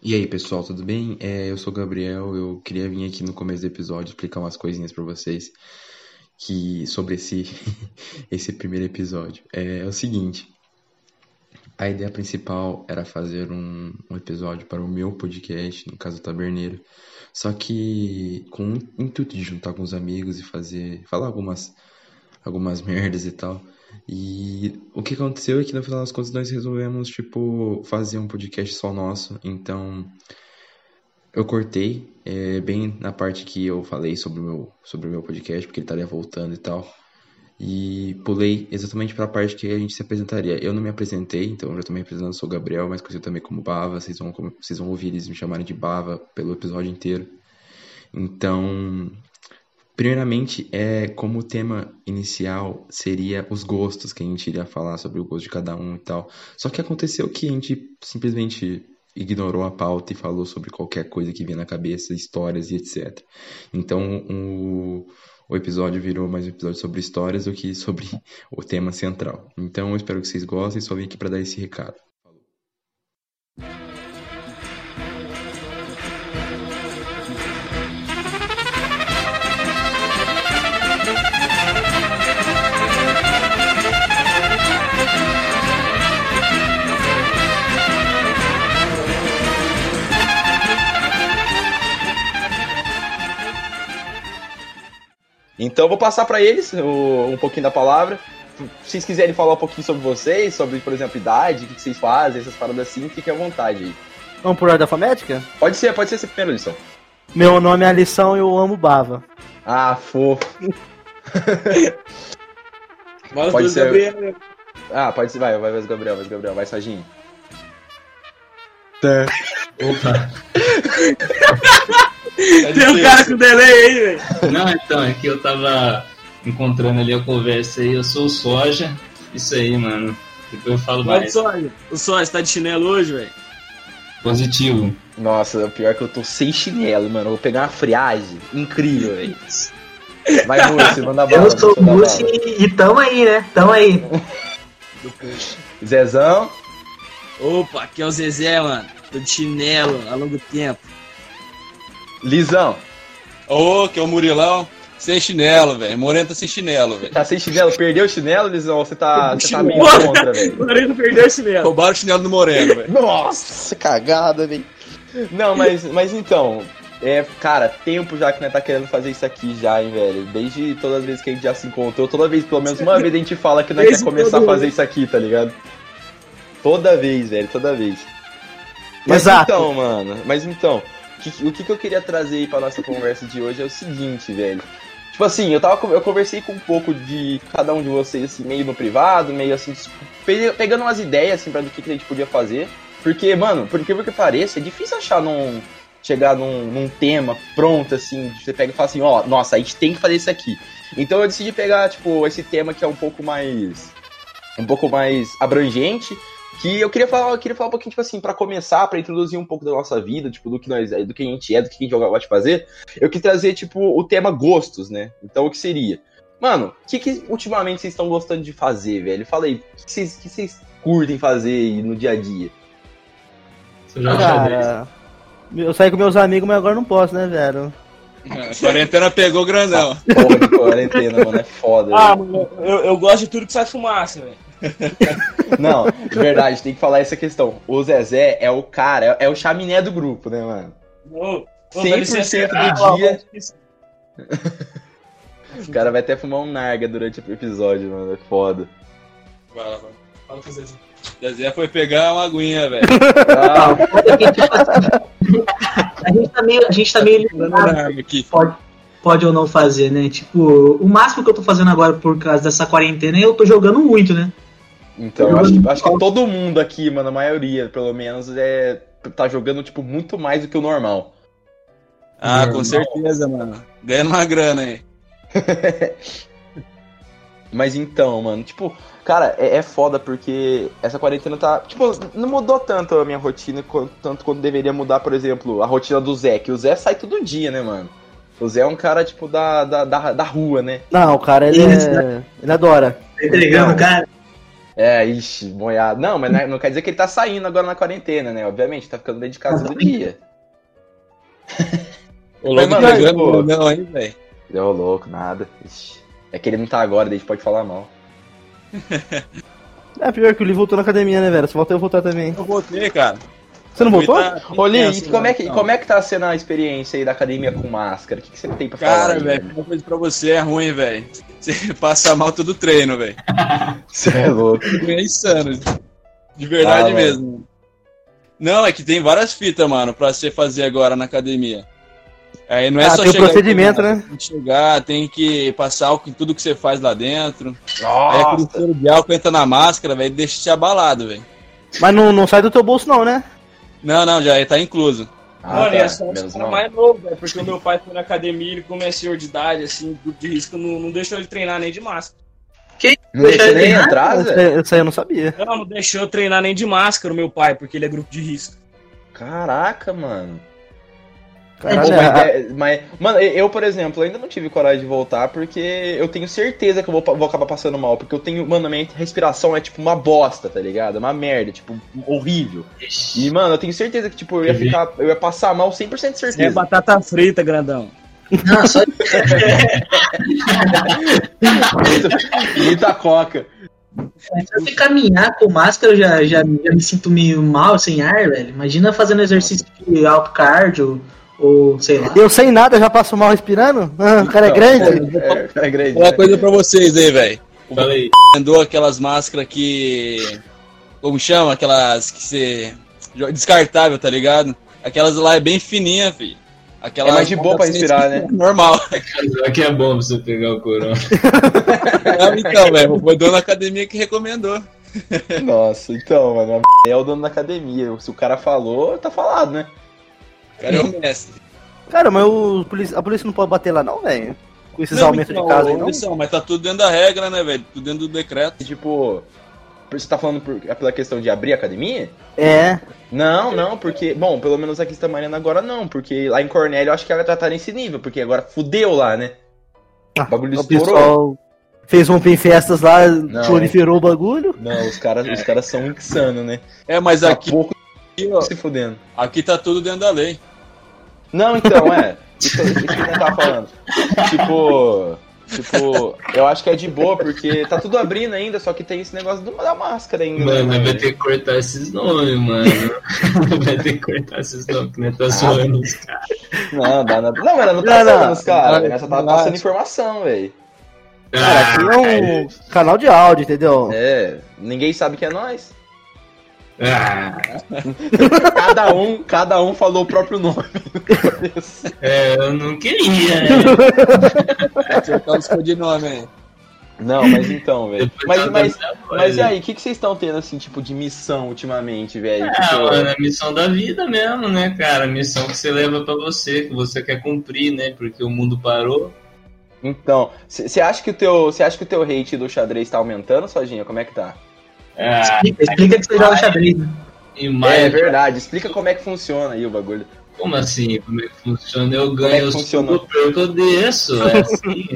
E aí, pessoal, tudo bem? É, eu sou o Gabriel, eu queria vir aqui no começo do episódio explicar umas coisinhas pra vocês que sobre esse esse primeiro episódio. É, é o seguinte, a ideia principal era fazer um, um episódio para o meu podcast, no caso o Taberneiro, só que com o intuito de juntar com os amigos e fazer, falar algumas algumas merdas e tal. E o que aconteceu é que no final das contas nós resolvemos, tipo, fazer um podcast só nosso. Então, eu cortei é, bem na parte que eu falei sobre o meu, sobre o meu podcast, porque ele estaria voltando e tal. E pulei exatamente para a parte que a gente se apresentaria. Eu não me apresentei, então eu já estou me apresentando, sou o Gabriel, mas conhecido também como Bava. Vocês vão, vocês vão ouvir eles me chamarem de Bava pelo episódio inteiro. Então, Primeiramente, é como o tema inicial seria os gostos, que a gente iria falar sobre o gosto de cada um e tal. Só que aconteceu que a gente simplesmente ignorou a pauta e falou sobre qualquer coisa que vinha na cabeça, histórias e etc. Então, o, o episódio virou mais um episódio sobre histórias do que sobre o tema central. Então, eu espero que vocês gostem, só vim aqui para dar esse recado. Então eu vou passar para eles o, um pouquinho da palavra. Se vocês quiserem falar um pouquinho sobre vocês, sobre, por exemplo, idade, o que vocês fazem, essas paradas assim, fiquem à vontade aí. Vamos por ordem alfabética? Pode ser, pode ser essa primeira lição. Meu nome é Lição e eu amo Bava. Ah, fofo. pode ser. Gabriel. Ah, pode ser, vai, vai, vai, Gabriel, vai, Gabriel, vai, Saginho. Tá. Opa. Tem um cara com delay aí, velho. Não, então, é que eu tava encontrando ali a conversa aí. Eu sou o Soja. Isso aí, mano. Depois eu falo mais. Soja. O Soja tá de chinelo hoje, velho? Positivo. Nossa, o pior é que eu tô sem chinelo, mano. Eu vou pegar uma friagem incrível, velho. Vai, Múcio, manda bala. Eu sou o Múcio e, e tamo aí, né? Tamo aí. Zezão. Opa, aqui é o Zezé, mano. Tô de chinelo há longo tempo. Lisão. Ô, oh, que é o Murilão. Sem chinelo, velho. Moreno tá sem chinelo, velho. Tá sem chinelo? Perdeu o chinelo, Lisão? Você tá, você tá meio contra, velho? Moreno perdeu o chinelo. Roubaram o chinelo do Moreno, velho. Nossa, cagada, velho. Não, mas, mas então, é, cara, tempo já que nós tá querendo fazer isso aqui já, hein, velho. Desde todas as vezes que a gente já se encontrou, toda vez, pelo menos uma vez, a gente fala que nós quer começar a fazer isso aqui, tá ligado? Toda vez, velho, toda vez. Mas Exato. então, mano, mas então, o que, que eu queria trazer aí pra nossa conversa de hoje é o seguinte, velho. Tipo assim, eu, tava, eu conversei com um pouco de cada um de vocês, assim, meio no privado, meio assim, pegando umas ideias, assim, pra do que, que a gente podia fazer. Porque, mano, por incrível que pareça, é difícil achar num. chegar num, num tema pronto, assim, você pega e fala assim, ó, oh, nossa, a gente tem que fazer isso aqui. Então eu decidi pegar, tipo, esse tema que é um pouco mais. um pouco mais abrangente que eu queria falar, eu queria falar um pouquinho, tipo assim, para começar, para introduzir um pouco da nossa vida, tipo, do que nós do que a gente é, do que a gente gosta de fazer, eu quis trazer, tipo, o tema gostos, né? Então, o que seria? Mano, o que, que ultimamente vocês estão gostando de fazer, velho? Fala aí, o que vocês, que vocês curtem fazer no dia a dia? Cara, eu saí com meus amigos, mas agora não posso, né, velho? A quarentena pegou grandão. Porra de quarentena, mano, é foda. Ah, mano, eu, eu gosto de tudo que sai fumaça, velho. Não, de verdade, tem que falar essa questão. O Zezé é o cara, é, o chaminé do grupo, né, mano? Oh, oh, 100% do dia. o cara vai até fumar um narga durante o episódio, mano. É foda. Vai lá, vai. Fala com o Zezé. Zezé foi pegar uma aguinha, velho. Ah. a gente tá meio. A gente tá meio ligado. Pode, pode ou não fazer, né? Tipo, o máximo que eu tô fazendo agora por causa dessa quarentena é eu tô jogando muito, né? Então, eu acho que, acho que todo mundo aqui, mano, a maioria, pelo menos, é tá jogando, tipo, muito mais do que o normal. Ah, normal. com certeza, mano. Ganhando uma grana aí. Mas então, mano, tipo, cara, é, é, foda porque essa quarentena tá. Tipo, não mudou tanto a minha rotina, quanto, tanto quanto deveria mudar, por exemplo, a rotina do Zé, que o Zé sai todo dia, né, mano? O Zé é um cara, tipo, da, da, da, da rua, né? Não, o cara, ele, é, ele adora. Tá entregando, cara. É, ixi, boiado. Não, mas não, é- não quer dizer que ele tá saindo agora na quarentena, né? Obviamente, tá ficando dentro de casa todo dia. Mas, louco, mano, pegando pô. não, hein, velho. Deu louco, nada. Ixi. É que ele não tá agora, daí a gente pode falar mal. É pior que o Lee voltou na academia, né, velho? Se voltar, eu voltar também. Eu voltei, cara. Você não voltou? Tá- e como é, que, como é que tá sendo a experiência aí da academia com máscara? O que, que você tem pra falar? Cara, velho, uma coisa pra você é ruim, velho. Você passa mal todo treino, velho. Você é louco. É insano. De verdade Ah, mesmo. Não, é que tem várias fitas, mano, pra você fazer agora na academia. Aí não é Ah, só tem o chegar procedimento, treinar, né? Tem que chegar, tem que passar álcool em tudo que você faz lá dentro. Aí aquele Nossa! cheiro de álcool entra na máscara, velho, deixa te abalado, velho. Mas não, não sai do teu bolso, não, né? Não, não, já tá incluso. Ah, Mano, tá. e é só os Menos caras mal. mais novos, velho. Porque o meu pai foi na academia, ele como é senhor de idade, assim, grupo de risco, não, não deixou ele treinar nem de máscara. Não deixa Deixa nem ele entrar, Essa, Zé? essa aí eu não sabia. Não, não deixou eu treinar nem de máscara o meu pai, porque ele é grupo de risco. Caraca, mano. Caralho, Pô, é, mas, é- mas- mano, eu, por exemplo, ainda não tive coragem de voltar porque eu tenho certeza que eu vou, vou acabar passando mal. Porque eu tenho, mano, a minha respiração é tipo uma bosta, tá ligado? É uma merda, tipo, horrível. E, mano, eu tenho certeza que, tipo, eu ia ficar. Eu ia passar mal 100% de É certeza. batata frita, grandão. Não, só Muita coca. só de caminhar com máscara eu já, já, já me sinto meio mal, sem ar, velho. Imagina fazendo exercício de alto cardio ou sei lá. Eu sem nada já passo mal respirando? Ah, o cara é grande. É, cara é grande. Uma né? coisa pra vocês aí, velho. Fala aí. Andou aquelas máscaras que. Como chama? Aquelas que você. Descartável, tá ligado? Aquelas lá é bem fininha, filho. Aquelas É mais de boa pra respirar, né? Normal. Aqui é bom pra você pegar o corona. Não, então, velho. Foi o dono da academia que recomendou. Nossa, então, mano, é o dono da academia. Se o cara falou, tá falado, né? O cara é o mestre. Cara, mas o a polícia não pode bater lá, não, velho? Com esses aumentos então, de casa aí, não? Missão, mas tá tudo dentro da regra, né, velho? Tudo dentro do decreto. Tipo, você tá falando por, é pela questão de abrir a academia? É. Não, não, porque. Bom, pelo menos aqui em Santa Mariana agora não, porque lá em Cornélio eu acho que ela já tá nesse nível, porque agora fudeu lá, né? Ah, O bagulho o estourou. pessoal fez um em festas lá, Não. proliferou o bagulho. Não, os caras os caras são insanos, né? É, mas aqui, pouco ó, se fudendo. aqui tá tudo dentro da lei. Não, então, é. Isso, isso que eu tava falando. Tipo. Tipo, eu acho que é de boa, porque tá tudo abrindo ainda, só que tem esse negócio do- da máscara ainda. né, Mano, vai ter que cortar esses nomes, mano. vai ter que cortar esses nomes, que nem tá zoando os caras. Não, dá nada. Não, ela não tá falando os caras, né? Só tava não. passando informação, velho. Cara, aqui é um canal de áudio, entendeu? É, ninguém sabe que é nós. Ah, Cada um, cada um falou o próprio nome. é, eu não queria, né? Trocar os codinomes aí. Não, mas então, velho. Mas, mas, mas e trabalho. aí, o que, que vocês estão tendo, assim, tipo, de missão ultimamente, velho? Ah, Tipo, mano, a missão da vida mesmo, né, cara? A missão que você leva pra você, que você quer cumprir, né? Porque o mundo parou. Então, você acha que o teu, você acha que o teu hate do xadrez tá aumentando, Sojinha? Como é que tá? Ah, Explica, explica que você joga xadrez, né? É verdade, explica como é que funciona aí o bagulho. como assim? Como é que funciona? Eu é ganho, funciona? subo, eu perco, eu desço. É assim.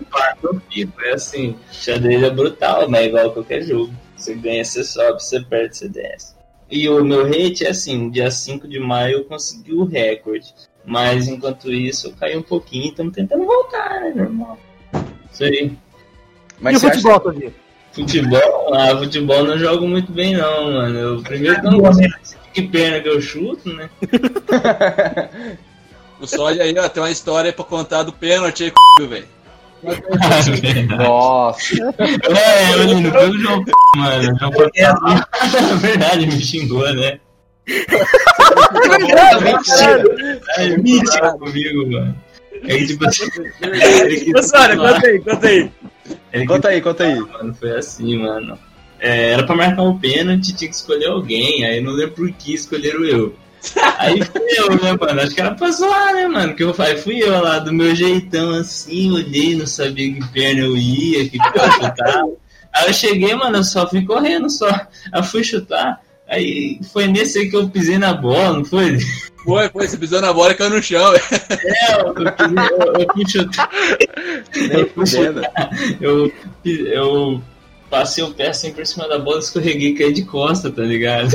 Empate, eu fico. É assim. Xadrez é brutal, mas é igual a qualquer jogo. Você ganha, você sobe, você perde, você desce. E o meu rate é assim, dia 5 de maio eu consegui o recorde. Mas enquanto isso eu caí um pouquinho, estamos tentando voltar, né, normal. Isso aí. Mas e o você acha futebol? Ah, futebol não jogo muito bem não, mano. Eu primeiro que eu não consigo que perna que eu chuto, né? O Soja aí, ó, tem uma história pra contar do pênalti aí, c****, velho. Nossa, É, eu não foi o João mano. João na verdade, me xingou, né? É mentira comigo, mano. Aí, tipo assim. falar- conta aí, conta aí. Ele conta aí, conta aí. Mano, foi assim, mano. É, era pra marcar um pênalti, tinha que escolher alguém. Aí não lembro por que escolheram eu. Aí fui eu, né, mano? Acho que era pra zoar, né, mano? Que eu aí fui eu lá, do meu jeitão assim, olhei, não sabia que perna eu ia, que perna eu chutava. Aí eu cheguei, mano, eu só fui correndo só. Aí eu fui chutar. Aí foi nesse aí que eu pisei na bola, não foi? Foi, foi, você pisou na bola e caiu no chão, velho. É, eu, pisei- eu, eu fui chutar. Eu, eu passei o pé assim por cima da bola, escorreguei e caí de costa, tá ligado?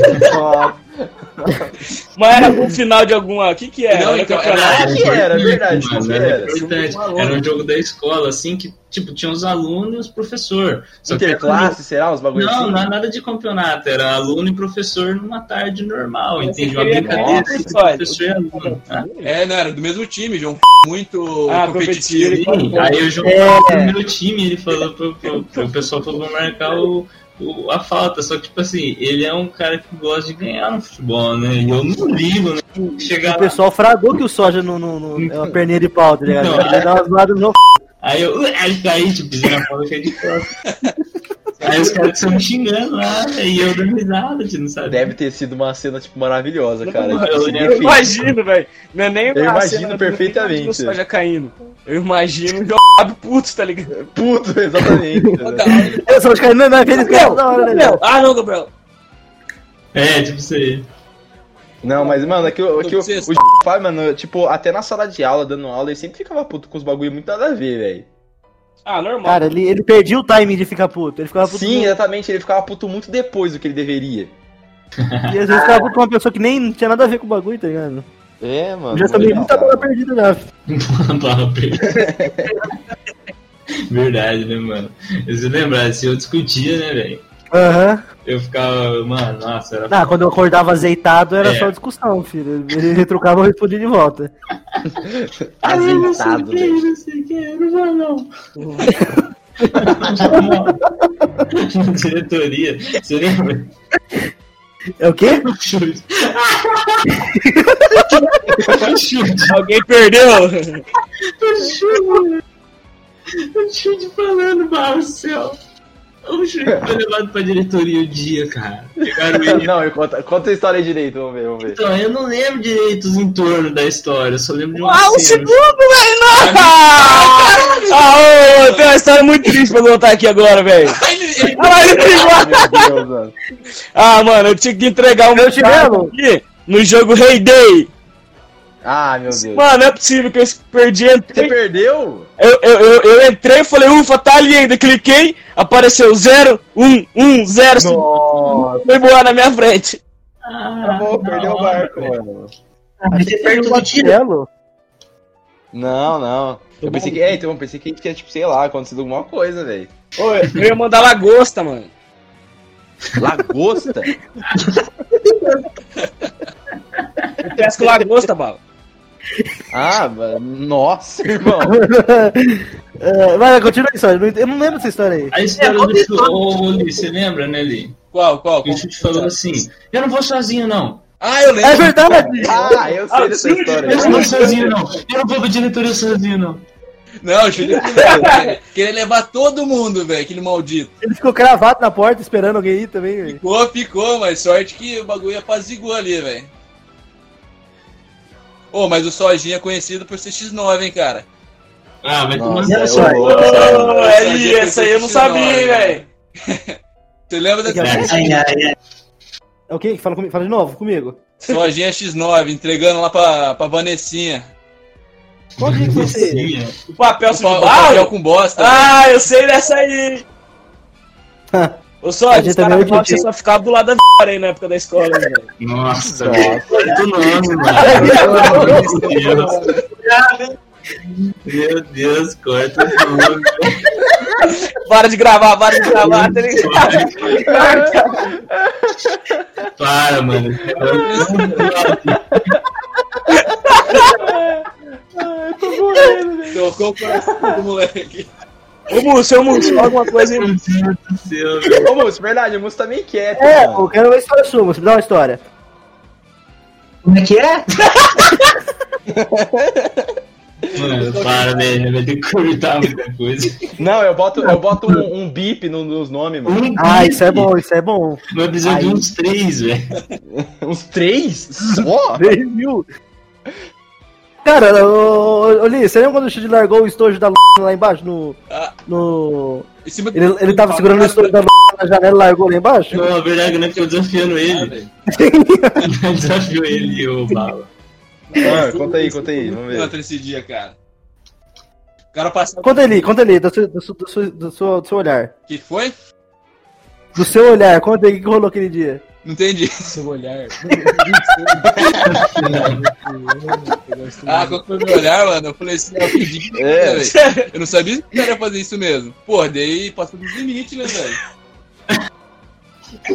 Mas era algum final de alguma. O que que era? Não, Era então, campeonato? Ah, que era, verdade, Mano, que era era. importante. Era um jogo da escola, assim, que, tipo, tinha os alunos e os professor. Só que Interclasse, será? Os bagulho Não, assim? não nada de campeonato, era aluno e professor numa tarde normal, Mas entende? você Uma brincadeira entre olha, professor e aluno. tá? É, não, era do mesmo time, João. Muito Ah, competitivo. Sim, aí o João É. no meu time, ele falou pro, pro, pro- o pessoal falou pra marcar o, o- a falta. Só que, tipo assim, ele é um cara que gosta de ganhar no futebol, né? E eu não ligo, né? Chegar O lá, pessoal fragou que o soja não, não, não é uma perninha de pau, tá ligado? Não, Ele dá umas zoadas no aí eu aí tipo, pisei na bola, caí de costas. Aí os caras estão me xingando lá, e eu dando risada, tipo, não sabe? Deve ter sido uma cena, tipo, maravilhosa, cara. Eu. Eu perfeito. imagino, velho. Não é nem Eu imagino perfeitamente. do soja caindo. Eu imagino o Joab puto, tá ligado? Puto, exatamente. Eu só caindo na frente Gabriel, da hora, né? Gabriel. Ah, não, Gabriel. É, tipo isso aí. Não, mas, mano, é que, o- é que o, mano, tipo, até na sala de aula, dando aula, ele sempre ficava puto com os bagulho muito nada a ver, velho. Ah, normal. Cara, ele, ele perdia o timing de ficar puto. Ele ficava puto. Sim, com- exatamente, ele ficava puto muito depois do que ele deveria. E às vezes ficava puto com uma pessoa que nem tinha nada a ver com o bagulho, tá ligado? É, mano. Eu já tomei muita bola perdida já. Bala perdida. Verdade, né, mano? Você lembrar, se eu discutia, né, velho? Aham. Eu ficava, mano, nossa, era Ah, quando eu acordava azeitado era É. só discussão, filho. Ele retrucava e eu respondia de volta. Azeitado, velho. Não sei o que, não vai não. Na diretoria, você lembra? É o quê? Chute. O chute. Alguém perdeu? O chute. O chute falando, Marcel. O chute foi levado pra diretoria o dia, cara. Pegaram ele. Não, eu conta, conta a história direito, vamos ver, vamos ver. Então, eu não lembro direito os entornos da história, eu só lembro de uma Ah, o segundo, velho! não! Ah, ô, tem uma história muito triste pra contar aqui agora, velho. Ah, ele brigou. Meu Deus, mano. Ah, mano, eu tinha que entregar o meu chinelo? aqui no jogo Rei Day. Ah, meu Deus. Mano, não é possível que eu perdi. Você perdeu? Eu, eu, eu, eu entrei e falei, ufa, tá ali ainda. Cliquei, apareceu 0, 1, 1, 0. Nossa, Foi boa na minha frente. Ah, acabou, perdeu o barco, velho. mano. Achei que perto era do um tiro. Não, não. Eu pensei que, é, então, eu pensei que tinha, tipo, sei lá, acontecido alguma coisa, velho. Eu ia mandar lagosta, mano. Lagosta? Eu pesco lagosta, bala. Ah, mano, nossa, irmão. É, Vai, continua a história. eu não lembro dessa história aí. A história É, do você lembra, né, Li? Qual, qual? O chute falou assim: Eu não vou sozinho, não. Ah, eu lembro. É verdade! Ah, eu sei dessa história. Eu não vou sozinho, não. Eu não vou pra diretoria sozinho, não. Não, o Júlio velho, queria levar todo mundo, velho, aquele maldito. Ele ficou cravado na porta esperando alguém ir também, velho. Ficou, ficou, mas sorte que o bagulho apazigou ali, velho. Ô, mas o Sojinha é conhecido por ser X9, hein, cara. Ah, vai tomar Nossa, Olha é só. o- Ô, aí, essa aí eu não sabia, hein, velho. Você lembra que é? Ai, ai, ai. É o quê? Fala, comigo, fala de novo, comigo. Sojinha X9, entregando lá pra, pra Vanessinha. Qual dia que foi esse O papel O, pa- o papel com bosta. Ah, eu sei dessa aí. Ô, só, A os gente caras também falavam que tinha- você só ficava do lado da aí na época da escola, né, velho. Nossa, velho. Quanto nome, mano. Meu Deus, corta nome. Para de gravar, para de gravar, tá ligado? Para, mano. Tocou o coração do moleque. Ô, Múcio, ô, Múcio, fala alguma coisa aí. Meu Deus do céu, velho. Ô, moço, verdade, o moço tá meio quieto, É, mano. eu quero uma história sua, você me dá uma história. Como é que é? Mano, para, velho. Vai ter que cortar muita coisa. Não, eu boto, eu boto um, um bip no- nos nomes, mano. Um Ah, isso é bom, isso é bom. No episódio Aí. uns três, velho. Uns três? Só? 3 mil. Cara, ô, ô, ô, Li, você lembra quando o Chid largou o estojo da l lá embaixo? No. Ah. no... Em cima Ele, ele tava segurando o estojo da l na janela e largou lá embaixo? Não, a verdade é que não é que eu desafiando Ah, ele. velho. Eu desafio ele e o Bala. Ah, conta aí, conta aí, vamos ver. Esse dia, cara. O cara passava. Conta ali, conta ali, do seu, do seu, do seu, do seu, do seu olhar. que foi? Do seu olhar, conta aí o que rolou aquele dia. Não entendi. Seu olhar. Ah, qual foi o meu olhar, mano? Eu falei assim, eu pedi. É. velho. Eu não sabia que era fazer isso mesmo. Porra, daí passou dos limites, né, velho?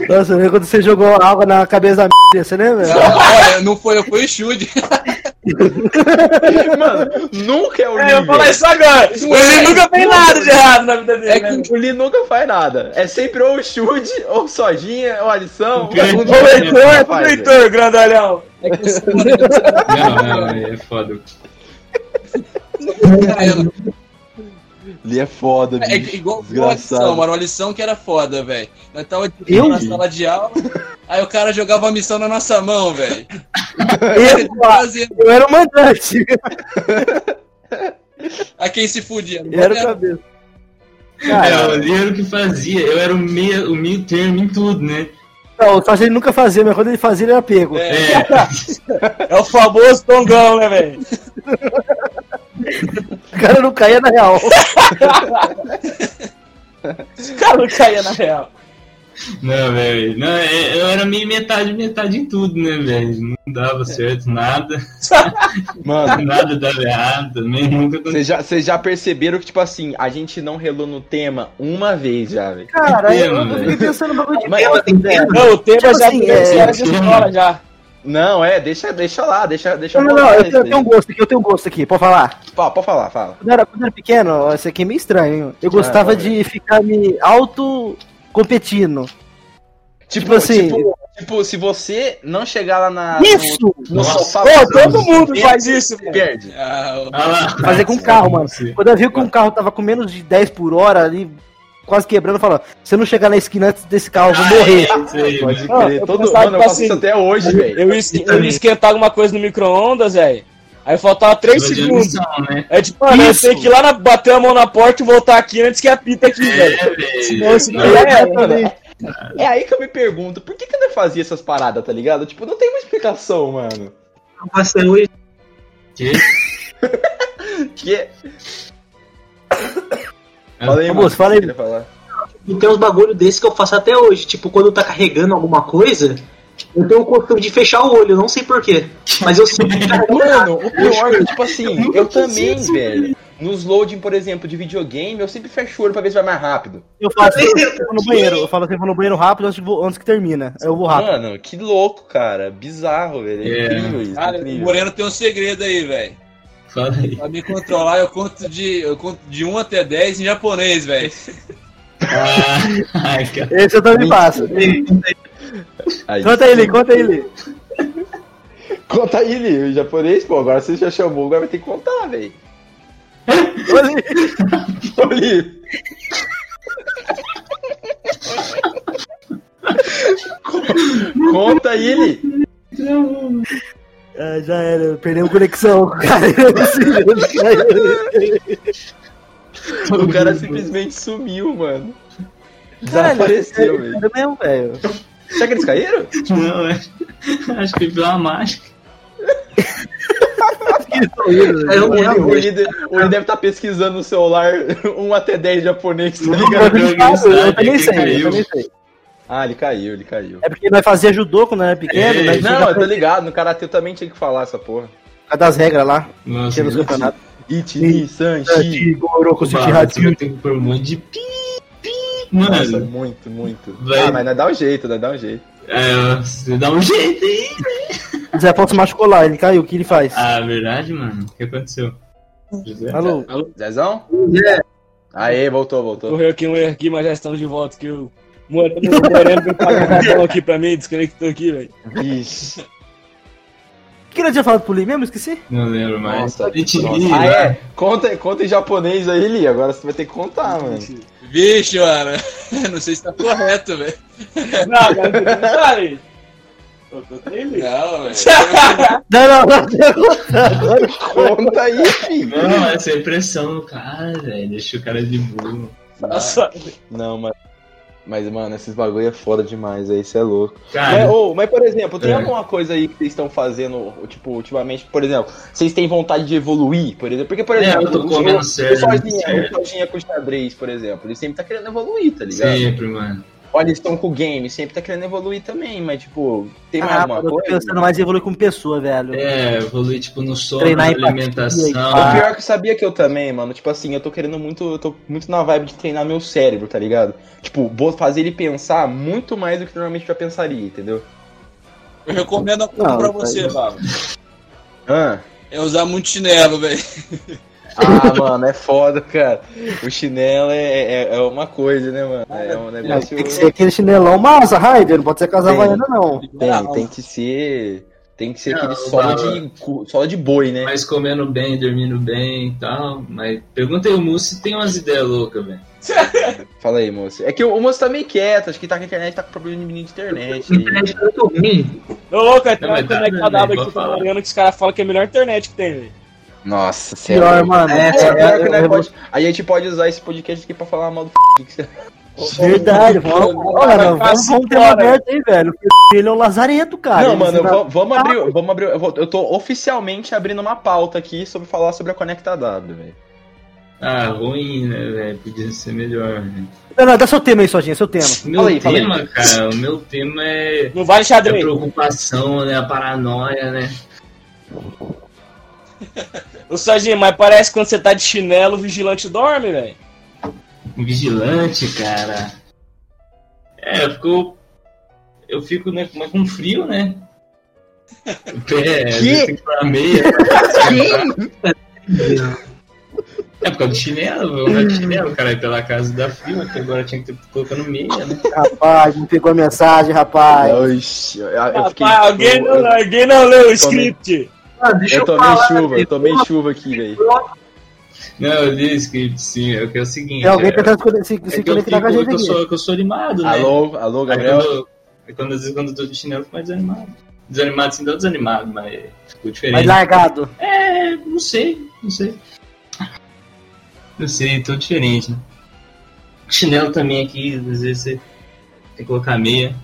Nossa, eu lembro quando você jogou água na cabeça da m, você lembra? Olha, não foi, foi o chute. Mano, nunca é o É, eu Lee. vou falar isso agora. Ele nunca fez nada de errado na vida dele. É né? que O Lee nunca faz nada. É sempre ou chute, ou sodinha, ou a lição. Um O leitor é velho. leitor, grandalhão. É que uma Não, não, é foda. Lee é foda, É bicho. que igual igual a lição, Desgraçado. mano. Uma lição que era foda, velho. Nós tava de Eu? na sala de aula, aí o cara jogava a missão na nossa mão, velho. Eu, Fazia- eu era o mandante. A quem se fudia. Eu era o cabeça. É, Cara, era o que fazia, eu era o meio, o meio termo em tudo, né? não, só ele nunca fazia, mas quando ele fazia, ele era pego. É, É, É o famoso tongão, né, velho? O cara não caía na real. O cara não caía na real. Não, velho. Não, é, eu era meio metade, metade em tudo, né, velho? Não dava certo nada. Mano, Nada dava errado também, nunca vocês já, vocês já perceberam que, tipo assim, a gente não relou no tema uma vez já, velho. Cara, eu, Tema, eu fiquei pensando no bagulho de Mas- tema, velho. Não, o tema Tipo já assim, tem é- história de escola já. Não, é, deixa, deixa lá, deixa, deixa Não, não, rolar não, eu tenho, eu um gosto aqui, eu tenho um gosto aqui, pode falar. Pô, pode falar, fala. Quando eu era, quando eu era pequeno, isso aqui é meio estranho, hein? Eu gostava pode de ficar me auto-competindo. Tipo, Tipo assim- tipo, tipo, se você não chegar lá na, Isso! no, no sofá, Pô, todo mundo faz isso, perde. ah, Ah. Fazer com carro, mano. Quando eu vi que um carro tava com menos de 10 por hora ali, quase quebrando, eu falava, se eu não chegar na esquina antes desse carro, eu vou morrer. Pode crer. eu Todo, mano, eu tipo faço isso assim, até hoje, velho. Eu esque- eu ia esquentar alguma coisa no micro-ondas, velho. Aí faltava 3 Coisa de segundos. missão, né? É tipo, mano, eu tenho que ir lá na, bater a mão na porta e voltar aqui antes que apita aqui, velho. É, velho. Senão isso É, daí é, mano, é aí que eu me pergunto, por que que eu não fazia essas paradas, tá ligado? Tipo, não tem uma explicação, mano. Nossa, hoje. Que? Que... Fala aí, moço, fala aí. Falar. Tem uns bagulho desse que eu faço até hoje. Tipo, quando tá carregando alguma coisa, eu tenho o costume de fechar o olho, eu não sei porquê. Mas eu sempre Mano, o pior é que, tipo assim, eu também, velho. Nos loading, por exemplo, de videogame, eu sempre fecho o olho pra ver se vai mais rápido. Eu faço eu vou no banheiro, eu falo assim, eu vou no banheiro rápido antes, vo- antes que termina. Aí eu vou rápido. Mano, que louco, cara. Bizarro, velho. É É. incrível isso. Cara, o incrível. Moreno tem um segredo aí, velho. Fala aí. Pra me controlar, eu conto de, eu conto de 1 até 10 em japonês, velho. Ah, ai, cara. Esse eu também passo. Aí, Conta Li, conta Li. Conta aí, Li, o japonês, pô. Agora você já chamou, agora vai ter que contar, velho. Ô, Li. Ô, Li. Co- Conta aí, Li. Ah, já era, perdemos conexão cara. O cara simplesmente sumiu, mano. Desapareceu, é velho. Será que eles caíram? Não, é. Acho que foi uma mágica. Eu O Li deve estar pesquisando no celular 1 até 10 japonês, tá Eu ligado? também sabe, eu também sei, eu também sei. Ah, ele caiu, ele caiu. É porque nós fazia judô quando era pequeno, É, mas Não, eu tô ligado, no Karatê eu também tinha que falar essa porra. por causa das regras lá, Nossa, tinha nos campeonatos. Ichi, Sanchi. Goroko, o Sushi, vai Hatsu. ter que pôr um monte de pi, pi. Nossa, Mano, muito, muito. Vai. Ah, mas nós dá um jeito, nós dá um jeito. é, você dá um jeito aí. Zé Paulo se machucou lá, ele caiu, o que ele faz? Ah, verdade, mano? O que aconteceu? José? Alô? Zezão? Aê, voltou, voltou. Correu aqui um erro aqui, mas já estamos de volta. Que o Moreno, o Moreno veio pagar aqui pra mim, desconectou aqui, velho. Vixe. Que ele tinha falado pro Lee mesmo? Esqueci? Não lembro mais. Nossa, nossa. Lee, Ah, né? é? Conta, conta em japonês aí, Li. Agora você vai ter que contar, mano. Vixe, mano. Não sei se tá correto, velho. Não, você não velho. Não, não, não. Conta aí, filho. Não, essa é impressão no cara, velho. Deixa o cara de burro. Nossa, Não, mas. Mas, mano, esses bagulho é foda demais aí, isso é louco. Cara, Mas, ô, mas, por exemplo, tem É. alguma coisa aí que vocês estão fazendo, tipo, ultimamente, por exemplo, vocês têm vontade de evoluir, por exemplo? Porque, por É, exemplo, eu tô o- comendo sério, Sozinha, Sozinha com xadrez, por exemplo, ele sempre tá querendo evoluir, tá ligado? sempre, mano. O Alisson com o game sempre tá querendo evoluir também, mas tipo, tem mais Ah, alguma eu tô coisa? pensando mais em evoluir como pessoa, velho. É, evoluir, tipo, no sono, Treinar na alimentação. O pior é que eu sabia que eu também, mano. Tipo assim, eu tô querendo muito. Eu tô muito na vibe de treinar meu cérebro, tá ligado? Tipo, vou fazer ele pensar muito mais do que normalmente já pensaria, entendeu? Eu recomendo a Não, pra tá você, aí. Baba. Ah. É usar muito chinelo, velho. Ah, mano, é foda, cara. O chinelo é, é, é uma coisa, né, mano? É um negócio. Tem que ser aquele chinelão massa, Raider, não pode ser casa Tem. havaiana, não. Tem, tem que ser. Tem que ser Não, aquele solo de, solo de boi, né? Mas comendo bem, dormindo bem e tal. Mas pergunta aí o Musso se tem umas ideias loucas, velho. Fala aí, moço. É que o, o moço tá meio quieto, acho que tá com a internet, tá com problema de menino de internet. A internet é muito ruim. Ô, louco, é tão tá, conectado né, com falar. Mariano que os caras falam que é a melhor internet que tem, velho. Nossa, Pior, sério. mano. É, É, pior é, nós é, pode- a gente pode usar esse podcast aqui pra falar mal do f... Verdade, vamos, mano, vamos, vamos ter uma aberta aí, velho. Ele é um lazareto, cara. Não, mano, vamos abrir, vamos abrir. Eu, vou- eu tô oficialmente abrindo uma pauta aqui sobre falar sobre a Conecta W, velho. Ah, ruim, né, velho? Podia ser melhor, velho. Não, não, dá seu tema aí, Sojinha, seu tema. Meu Fala aí, fala aí. tema, cara, o meu tema é, Não vale é a xadrez. preocupação, né? A paranoia, né? Ô, Serginho, mas parece que quando você tá de chinelo, o vigilante dorme, velho. Vigilante, cara. É, eu fico. Eu fico né, mais com frio, né? O pé, tem que meia. pra esquentar. É por causa do chinelo, eu ando de chinelo, cara, pela casa da frio, que agora tinha que ter colocando meia, né? Rapaz, não pegou a mensagem, rapaz. Oxi, eu, eu fiquei. Rapaz, alguém, eu, não, eu, alguém não leu o script. Ah, deixa eu tomei falar. chuva, eu tomei chuva aqui, velho. Não, eu li script, sim, é o que é o seguinte. Tem alguém é, tentando se, se, é que eu, conectar com a gente que eu, aqui. sou, que eu sou animado, né? Alô, alô, Aí Gabriel. quando, aí quando, às vezes quando eu tô de chinelo, eu fico mais desanimado. Desanimado assim, não desanimado, mas ficou Mais diferente. largado. É, não sei, não sei. Não sei, tô diferente, né? Chinelo também aqui, às vezes você tem que colocar meia.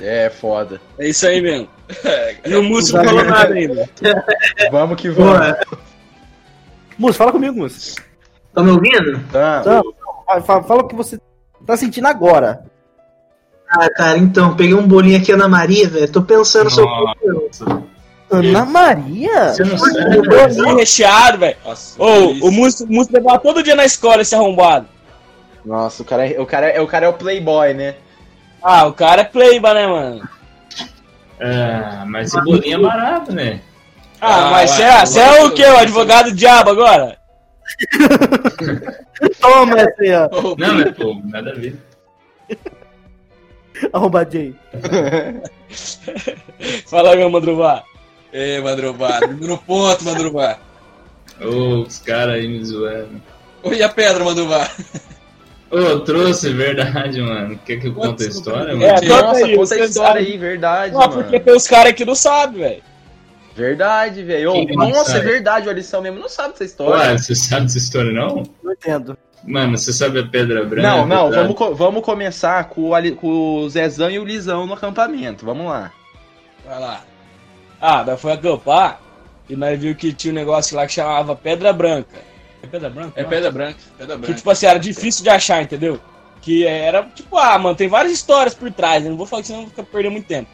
É, foda. É isso aí mesmo. E o Múcio não falou nada ainda. Vamos que vamos. Mus, fala comigo, Mus. Tá me ouvindo? Tá. Tá. Fala, fala- o que você tá sentindo agora. Ah, cara, então, peguei um bolinho aqui, Ana Maria, velho. Tô pensando sobre. Nossa, Ana Maria? você não sabe. Um bolinho recheado, velho. Ô, o Múcio, Múcio levava todo dia na escola esse arrombado. Nossa, o cara, é- o, cara, é- o cara é o playboy, né? Ah, o cara é playba, né, mano? Ah, mas cebolinha é barato, né? Ah, Ah, mas você é, é o quê? O advogado diabo agora? Toma essa ó. Ô, Não, mas pô, nada a ver. arrombadinho. Fala, meu Madruvá. Ê, Madrubá, no ponto, Madrubá. Ô, os caras aí me zoando. Oi, a pedra, Madrubá. Ô, eu trouxe, verdade, mano. Quer que eu conte a história, É, mano? conta Nossa, aí, conta a você história sabe. aí, verdade, Ah, mano. porque tem os caras que não sabem, velho. Verdade, velho. Nossa, é verdade, o Alisson mesmo não sabe dessa história. Ué, você sabe dessa história, não? Não entendo. Mano, você sabe a Pedra Branca? não, não, tá? vamos, co- vamos começar com o, Ali- com o Zezão e o Lisão no acampamento. Vamos lá. Vai lá. Ah, daí foi acampar e nós viu que tinha um negócio lá que chamava Pedra Branca. É Pedra Branca? É Não. pedra branca, pedra Que, branca. tipo assim, era difícil de achar, entendeu? Que era, tipo, ah, mano, tem várias histórias por trás, né? Não vou falar que senão eu vou ficar perdendo muito tempo.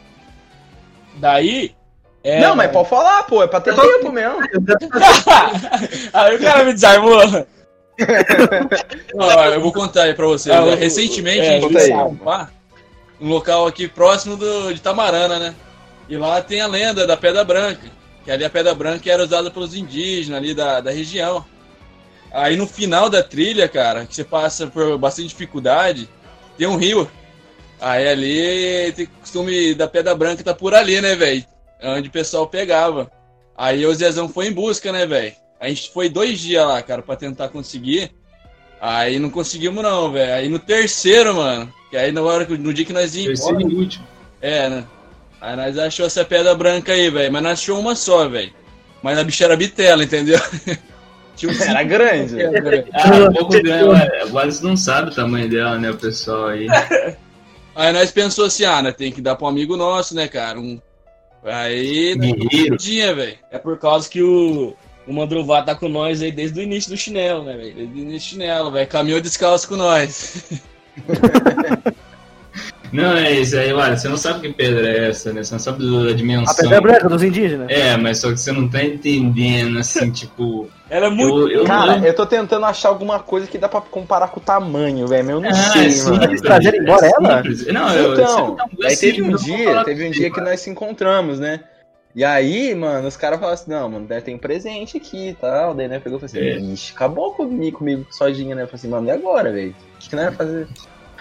Daí. É... Não, mas pode falar, pô, é pra ter tempo mesmo. Aí o cara me desarmou. Ó, eu vou contar aí pra vocês. Ah, né? Recentemente é, a gente foi um local aqui próximo do, de Tamarana, né? E lá tem a lenda da Pedra Branca. Que ali a Pedra Branca era usada pelos indígenas ali da, da região. Aí no final da trilha, cara, que você passa por bastante dificuldade, tem um rio. Aí ali tem costume da Pedra Branca tá por ali, né, velho? Onde o pessoal pegava. Aí o Zezão foi em busca, né, velho? A gente foi dois dias lá, cara, pra tentar conseguir. Aí não conseguimos não, velho. Aí no terceiro, mano, que aí na hora, no dia que nós íamos Terceiro e último. é, né? Aí nós achou essa pedra branca aí, velho. Mas nós achou uma só, velho. Mas a bicha era bitela, entendeu? Tinha um Era grande. pedra, velho. Ah, um pouco. O Alisson não sabe o tamanho dela, né, o pessoal aí. Aí nós pensou assim, ah, né, tem que dar pra um amigo nosso, né, cara? Um... Aí, Guerreiro. dia, velho. É por causa que o, o Mandruvá tá com nós aí desde o início do chinelo, né, velho? Desde o início do chinelo, velho. Caminhou descalço com nós. Não, é isso aí, olha, você não sabe que pedra é essa, né? Você não sabe da dimensão. A pedra branca dos indígenas? É, mas só que você não tá entendendo, assim, tipo. Ela é muito. Eu, eu, Cara, eu, eu tô tentando achar alguma coisa que dá pra comparar com o tamanho, velho, mas eu não Ah, sei, é mano. Eles trazeram embora ela? simples. Não, eu, Então, você- aí assim, teve um eu dia, teve um dia que nós se encontramos, né? E aí, mano, os caras falaram assim, não, mano, deve ter um presente aqui e tal. Daí, né, pegou e falou É. assim, ixi, acabou comigo, comigo sozinha, né? Eu falei assim, mano, e agora, velho? O que, que nós vai fazer?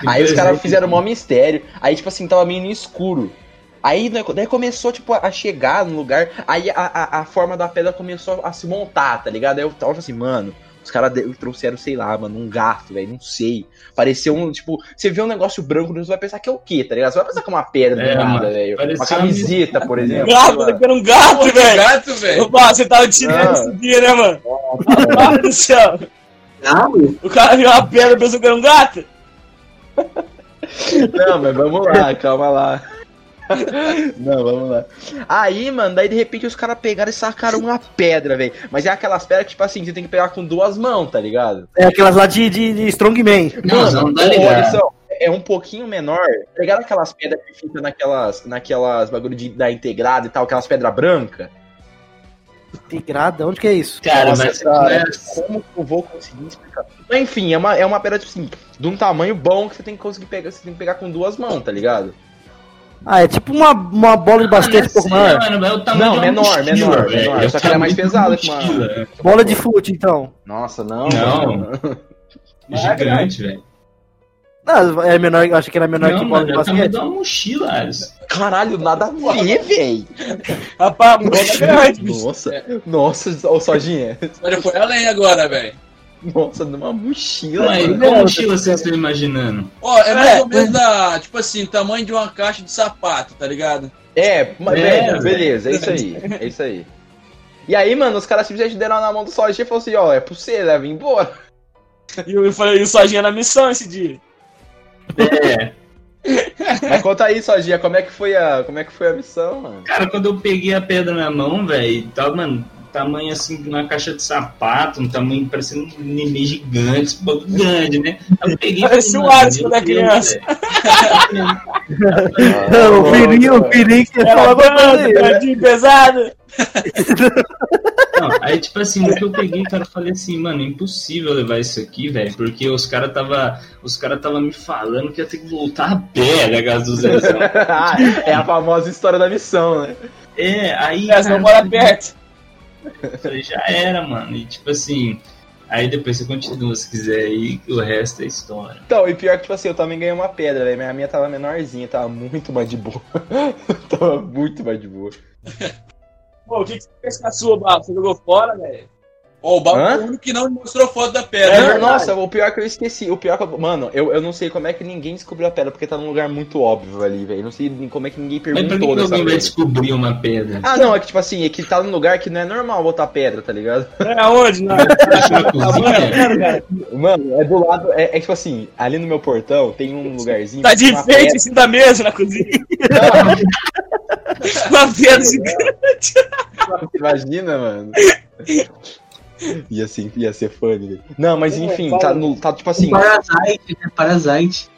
Aí os caras fizeram um maior mistério. Aí, tipo assim, tava meio no escuro. Aí né, daí começou, tipo, a chegar no lugar. Aí a, a, a forma da pedra começou a se montar, tá ligado? Aí eu tava assim, mano, os caras trouxeram, sei lá, mano, um gato, velho, não sei. Pareceu um, tipo, você vê um negócio branco, você vai pensar que é o quê, tá ligado? Você vai pensar que é uma pedra É, do nada, mano, velho. Uma camiseta, por exemplo. Gato, eu quero um gato, velho. gato, velho. Opa, você tava tirando Ah. esse dia, né, mano? Do céu. Ah, meu. O cara viu uma pedra e pensou que era um gato? Não, mas vamos lá, calma lá. Não, vamos lá. Aí, mano, daí de repente os caras pegaram e sacaram uma pedra, velho. Mas é aquelas pedras que, tipo assim, você tem que pegar com duas mãos, tá ligado? É aquelas lá de, de, de Strongman. Não, não tá ô, ligado. É um pouquinho menor. Pegaram aquelas pedras que ficam naquelas, naquelas bagulho de, da integrada e tal, aquelas pedras brancas. Integrada, onde que é isso? Cara, Nossa, mas cara, mas- como que eu vou conseguir explicar? Mas, enfim, é uma, é uma pedra, tipo assim, de um tamanho bom que você tem que conseguir pegar, você tem que pegar com duas mãos, tá ligado? Ah, é tipo uma, uma bola de basquete um pouco Sim, maior. mano, é o tamanho Não, menor, mochila, menor, velho. menor. É Só que ela é mais pesada que uma- mochila. Bola de fute, então. Nossa, não. Não. mano. É gigante, velho. Não, é menor, eu achei que era menor que Não, bola mano, de é o basquete. de uma mochila, Alisson. Caralho, nada a ver, véi. Rapaz, a bola é grande, bicho. Nossa, nossa, ô Sojinha. Olha, foi além agora, velho. Nossa, numa mochila. Mas mano. qual mochila você está imaginando? Ó, é mais É, ou menos da, tipo assim, tamanho de uma caixa de sapato, tá ligado? É, mas É, beleza, é isso aí. É isso aí. E aí, mano, os caras simplesmente deram na mão do Sojinha e falaram assim, ó, é pra você, leva embora. E eu falei, e o Sojinha na missão esse dia. É, Mas conta aí, Sojinha, como é que foi a, como é que foi a missão, mano? cara, quando eu peguei a pedra na mão, velho, tava, mano, tamanho assim de uma caixa de sapato, um tamanho parecendo um neném gigante, bagulho grande, né? Eu peguei Parece falei, o Alisson é Deus, criança. velho. o filhinho, o filhinho que falava grande, grandinho, pesado. Não, aí, tipo assim, no que eu peguei, cara, eu falei assim, mano, é impossível levar isso aqui, velho, porque os caras tava, os cara tava me falando que ia ter que voltar a pé da casa do Zezão. Ah, é a famosa história da missão, né? É, aí, É, não mora perto. Falei, já era, mano, e tipo assim, aí depois você continua se quiser aí, o resto é história. Então, e pior que, tipo assim, eu também ganhei uma pedra, velho. Mas a minha tava menorzinha, tava muito mais de boa. tava muito mais de boa. Pô, o que, que você fez com a sua, Babo? Você jogou fora, velho? Ó, o Hã? foi o único que não mostrou foto da É, pedra. verdade. nossa, o pior que eu esqueci. O pior que eu, Mano, eu, eu não sei como é que ninguém descobriu a pedra, porque tá num lugar muito óbvio ali, velho. Não sei como é que ninguém Mas por que, perguntou alguém vai descobrir uma pedra? Ah, não, é que tipo assim, é que tá num lugar que não é normal botar pedra, tá ligado? É aonde? Não. Tá. Mano, é do lado. É, é tipo assim, ali no meu portão tem um lugarzinho. Tá de pedra. em cima da mesa na cozinha. Uma pedra gigante. Imagina, mano. Ia ser, ia ser funny, velho. Não, mas enfim, tá, no, tá tipo assim, Parasite, né? Parasite.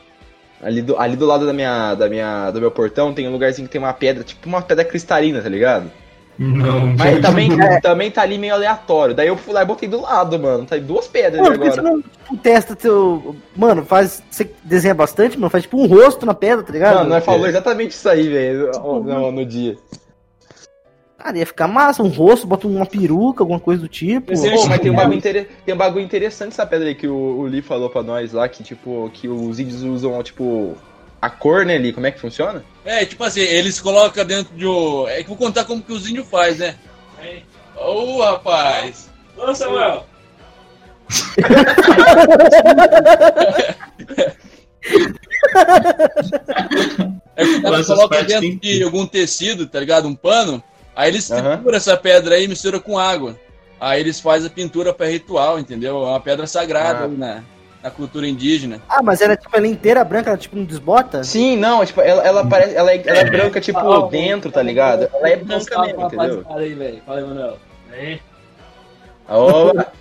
ali do, ali do lado da minha, da minha, do meu portão tem um lugarzinho que tem uma pedra, tipo uma pedra cristalina, tá ligado? Não, Mas também, também tá ali meio aleatório. Daí eu fui lá e botei do lado, mano. Tá aí duas pedras Mano, que você agora. não tipo, testa teu. Mano, faz. Você desenha bastante, mano? Faz tipo um rosto na pedra, tá ligado? Mano, nós falou exatamente isso aí, velho, no, no dia. Cara, ia ficar massa, um rosto, bota uma peruca, alguma coisa do tipo. Pô, mas tem um, bagulho inter... tem um bagulho interessante essa pedra aí que o, o Lee falou pra nós lá, que tipo, que os índios usam, tipo, a cor, né, Lee? Como é que funciona? É, tipo assim, eles colocam dentro de um. É que eu vou contar como que os índios faz, né? Ô, rapaz! Ô, Samuel. É que o cara Essas coloca dentro tem de algum tecido, tá ligado? Um pano. Aí eles Aham. trituram essa pedra aí e misturam com água. Aí eles fazem a pintura para ritual, entendeu? É uma pedra sagrada Ah. aí na, na cultura indígena. Ah, mas ela tipo, ela é inteira branca, ela tipo não desbota? Sim, não, tipo, ela, ela parece. Ela é, ela é branca, tipo, Ah, dentro, tá ligado? Ela é branca Fala mesmo, entendeu? rapaziada aí, velho. Fala aí, Manuel. Aí, Ó, Oba.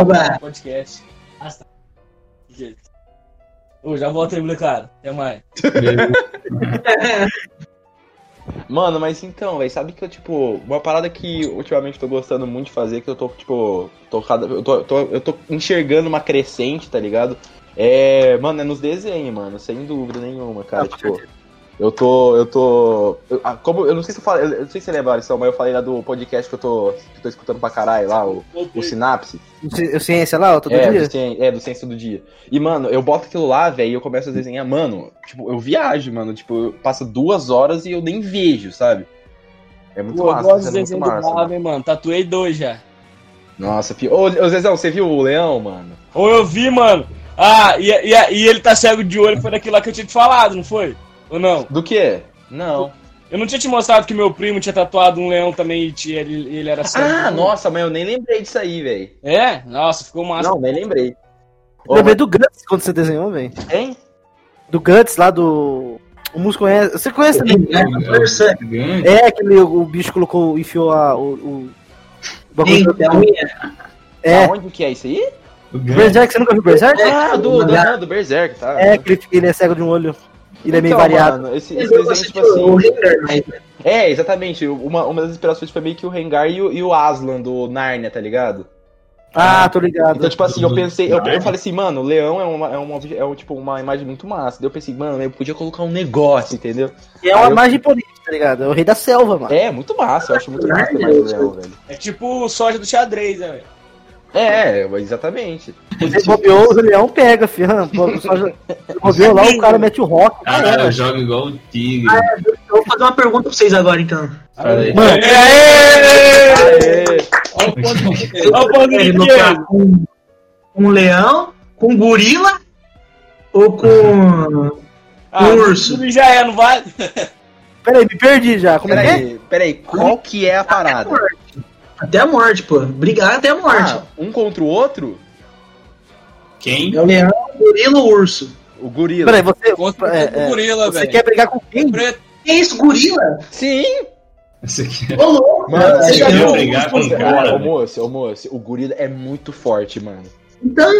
Oba. podcast. Basta. Jeito. Ô, já volto aí, molecada. Até mais. Mano, mas então, velho, sabe que eu, tipo, uma parada que ultimamente eu tô gostando muito de fazer, que eu tô, tipo, tô, eu, tô, tô- eu tô enxergando uma crescente, tá ligado? É, mano, é nos desenhos, mano, sem dúvida nenhuma, cara, com tipo, eu tô, eu tô, eu, ah, como, eu não sei se eu falei, eu não sei se você lembra, Alisson, mas eu falei lá do podcast que eu tô, que eu tô escutando pra caralho lá, o, o Sinapse. O ci- o ciência lá, todo É, dia? do, cien- é, do Ciência do Dia. E, mano, eu boto aquilo lá, velho, e eu começo a desenhar, mano, tipo, eu viajo, mano, tipo, eu passo duas horas e eu nem vejo, sabe? É muito Pô, eu massa, gosto tá de muito desenho do massa. Bravo, hein, mano. Tatuei dois já. Nossa, fi... Ô, ô, Zezão, você viu o leão, mano? Ou eu vi, mano. Ah, e, e, e ele tá cego de olho, foi daquilo lá que eu tinha te falado, não foi? Ou não? Do quê? Não. Eu não tinha te mostrado que meu primo tinha tatuado um leão também e tinha- ele, ele era cego. Ah, nossa, mas eu nem lembrei disso aí, velho. É? Nossa, ficou massa. Não, nem lembrei. Ô, Lembrei do Guts quando você desenhou, velho. Hein? Do Guts lá do. O Mus conhece. Você conhece também? É, força. Gigante. É, aquele. O bicho colocou, enfiou a. O, o, o Sim, bagulho. é unha. É. Aonde que é isso aí? O. Berserk, você nunca viu Berserk? Ah, do, do, não, do Berserk, tá? É, que ele, ele é cego de um olho. Ele é meio Então, variado. Mano, esse, esse Eu desenho, tipo o assim. Ringer, mas É, exatamente. Uma, uma das inspirações foi meio que o Rengar e o, e o Aslan do Narnia, tá ligado? Ah, tô ligado. Então, tipo assim, eu pensei, eu, eu falei assim, mano, o leão é uma, é uma, é um, tipo, uma imagem muito massa. Daí eu pensei, mano, eu podia colocar um negócio, entendeu? E é uma Aí eu- imagem política, tá ligado? É o rei da selva, mano. É, muito massa, eu acho muito massa a imagem do leão, velho. É tipo o soja do xadrez, né, velho? É, exatamente. Você bobeou, o leão pega, filho. Só já- Bobeou lá, o cara mete o rock. Caralho, eu jogo igual o tigre. eu vou fazer uma pergunta pra vocês agora, então. Aí. Mano, Aê! Olha o ponto de- olha o ponto de um leão, com um gorila ou com Ah, um urso? tudo já é, não vale? peraí, me perdi já. Como é que é? Peraí, peraí, qual que é a parada? Até a morte, pô. Brigar até a morte. Ah, um contra o outro? Quem? É o leão, o gorila ou o urso? O gorila. Peraí, você, Contra é, o é, gorila, você velho. quer brigar com quem? Preto. Que isso, gorila? Sim! Esse aqui. Ô, louco! Mano, você já quer viu? brigar com o Ô, cara? ô, moço, ô moço, o gorila é muito forte, mano. Então,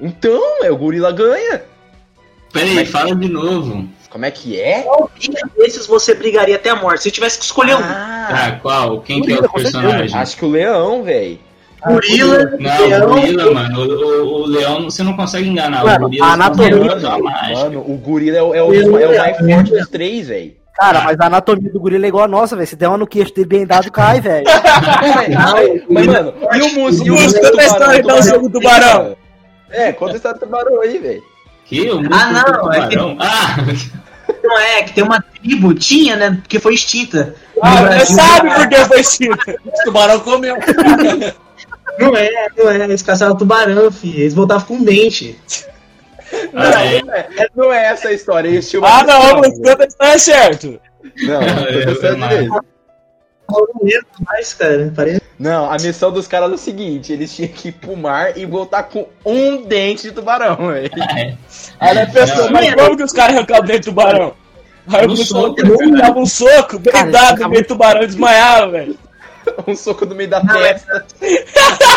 Então, é, o gorila ganha. Pera aí, fala de novo. Como é que é? qual dia desses você brigaria até a morte? Se tivesse que escolher um. Ah, Ah, qual? Quem que é o personagem? acho que o leão, velho. gorila, Não, leão, o gorila, mano. O, o- o leão você não consegue enganar. Mano, o gorila a você anatomia- mágica. Mano, o gorila é, o- é o, Eu- é o mais eu- forte dos três, velho. Cara, mas a anatomia do gorila é igual a nossa, velho. Se der uma no queixo dele bem dado, cai, velho. Mas, mano, e o Mus? E o Mus conta a história então tubarão? sobre o tubarão. É, conta a história do tubarão aí, velho. Que? O Ah, não, é que-? Ah, não é, que tem uma tribo, tinha, né? Porque foi extinta. Ah, você sabe por que foi extinto. O tubarão comeu. Não é, não é. Eles caçaram tubarão, filho. Eles voltavam com dente. Não, Ah, é. não, é, não é essa a história. Eles Ah, não, mas conta a história certo. Não, Eu- eu tô eu- mais, cara. Parece. Não, a missão dos caras era o seguinte: eles tinham que ir pro mar e voltar com um dente de tubarão, velho. Aí a pessoa, Não, mas como que os caras arrancavam o dente do tubarão? Aí o soco, dava um soco, peidado no meio do tubarão e desmaiava, velho. Um soco no meio da Não, é- testa.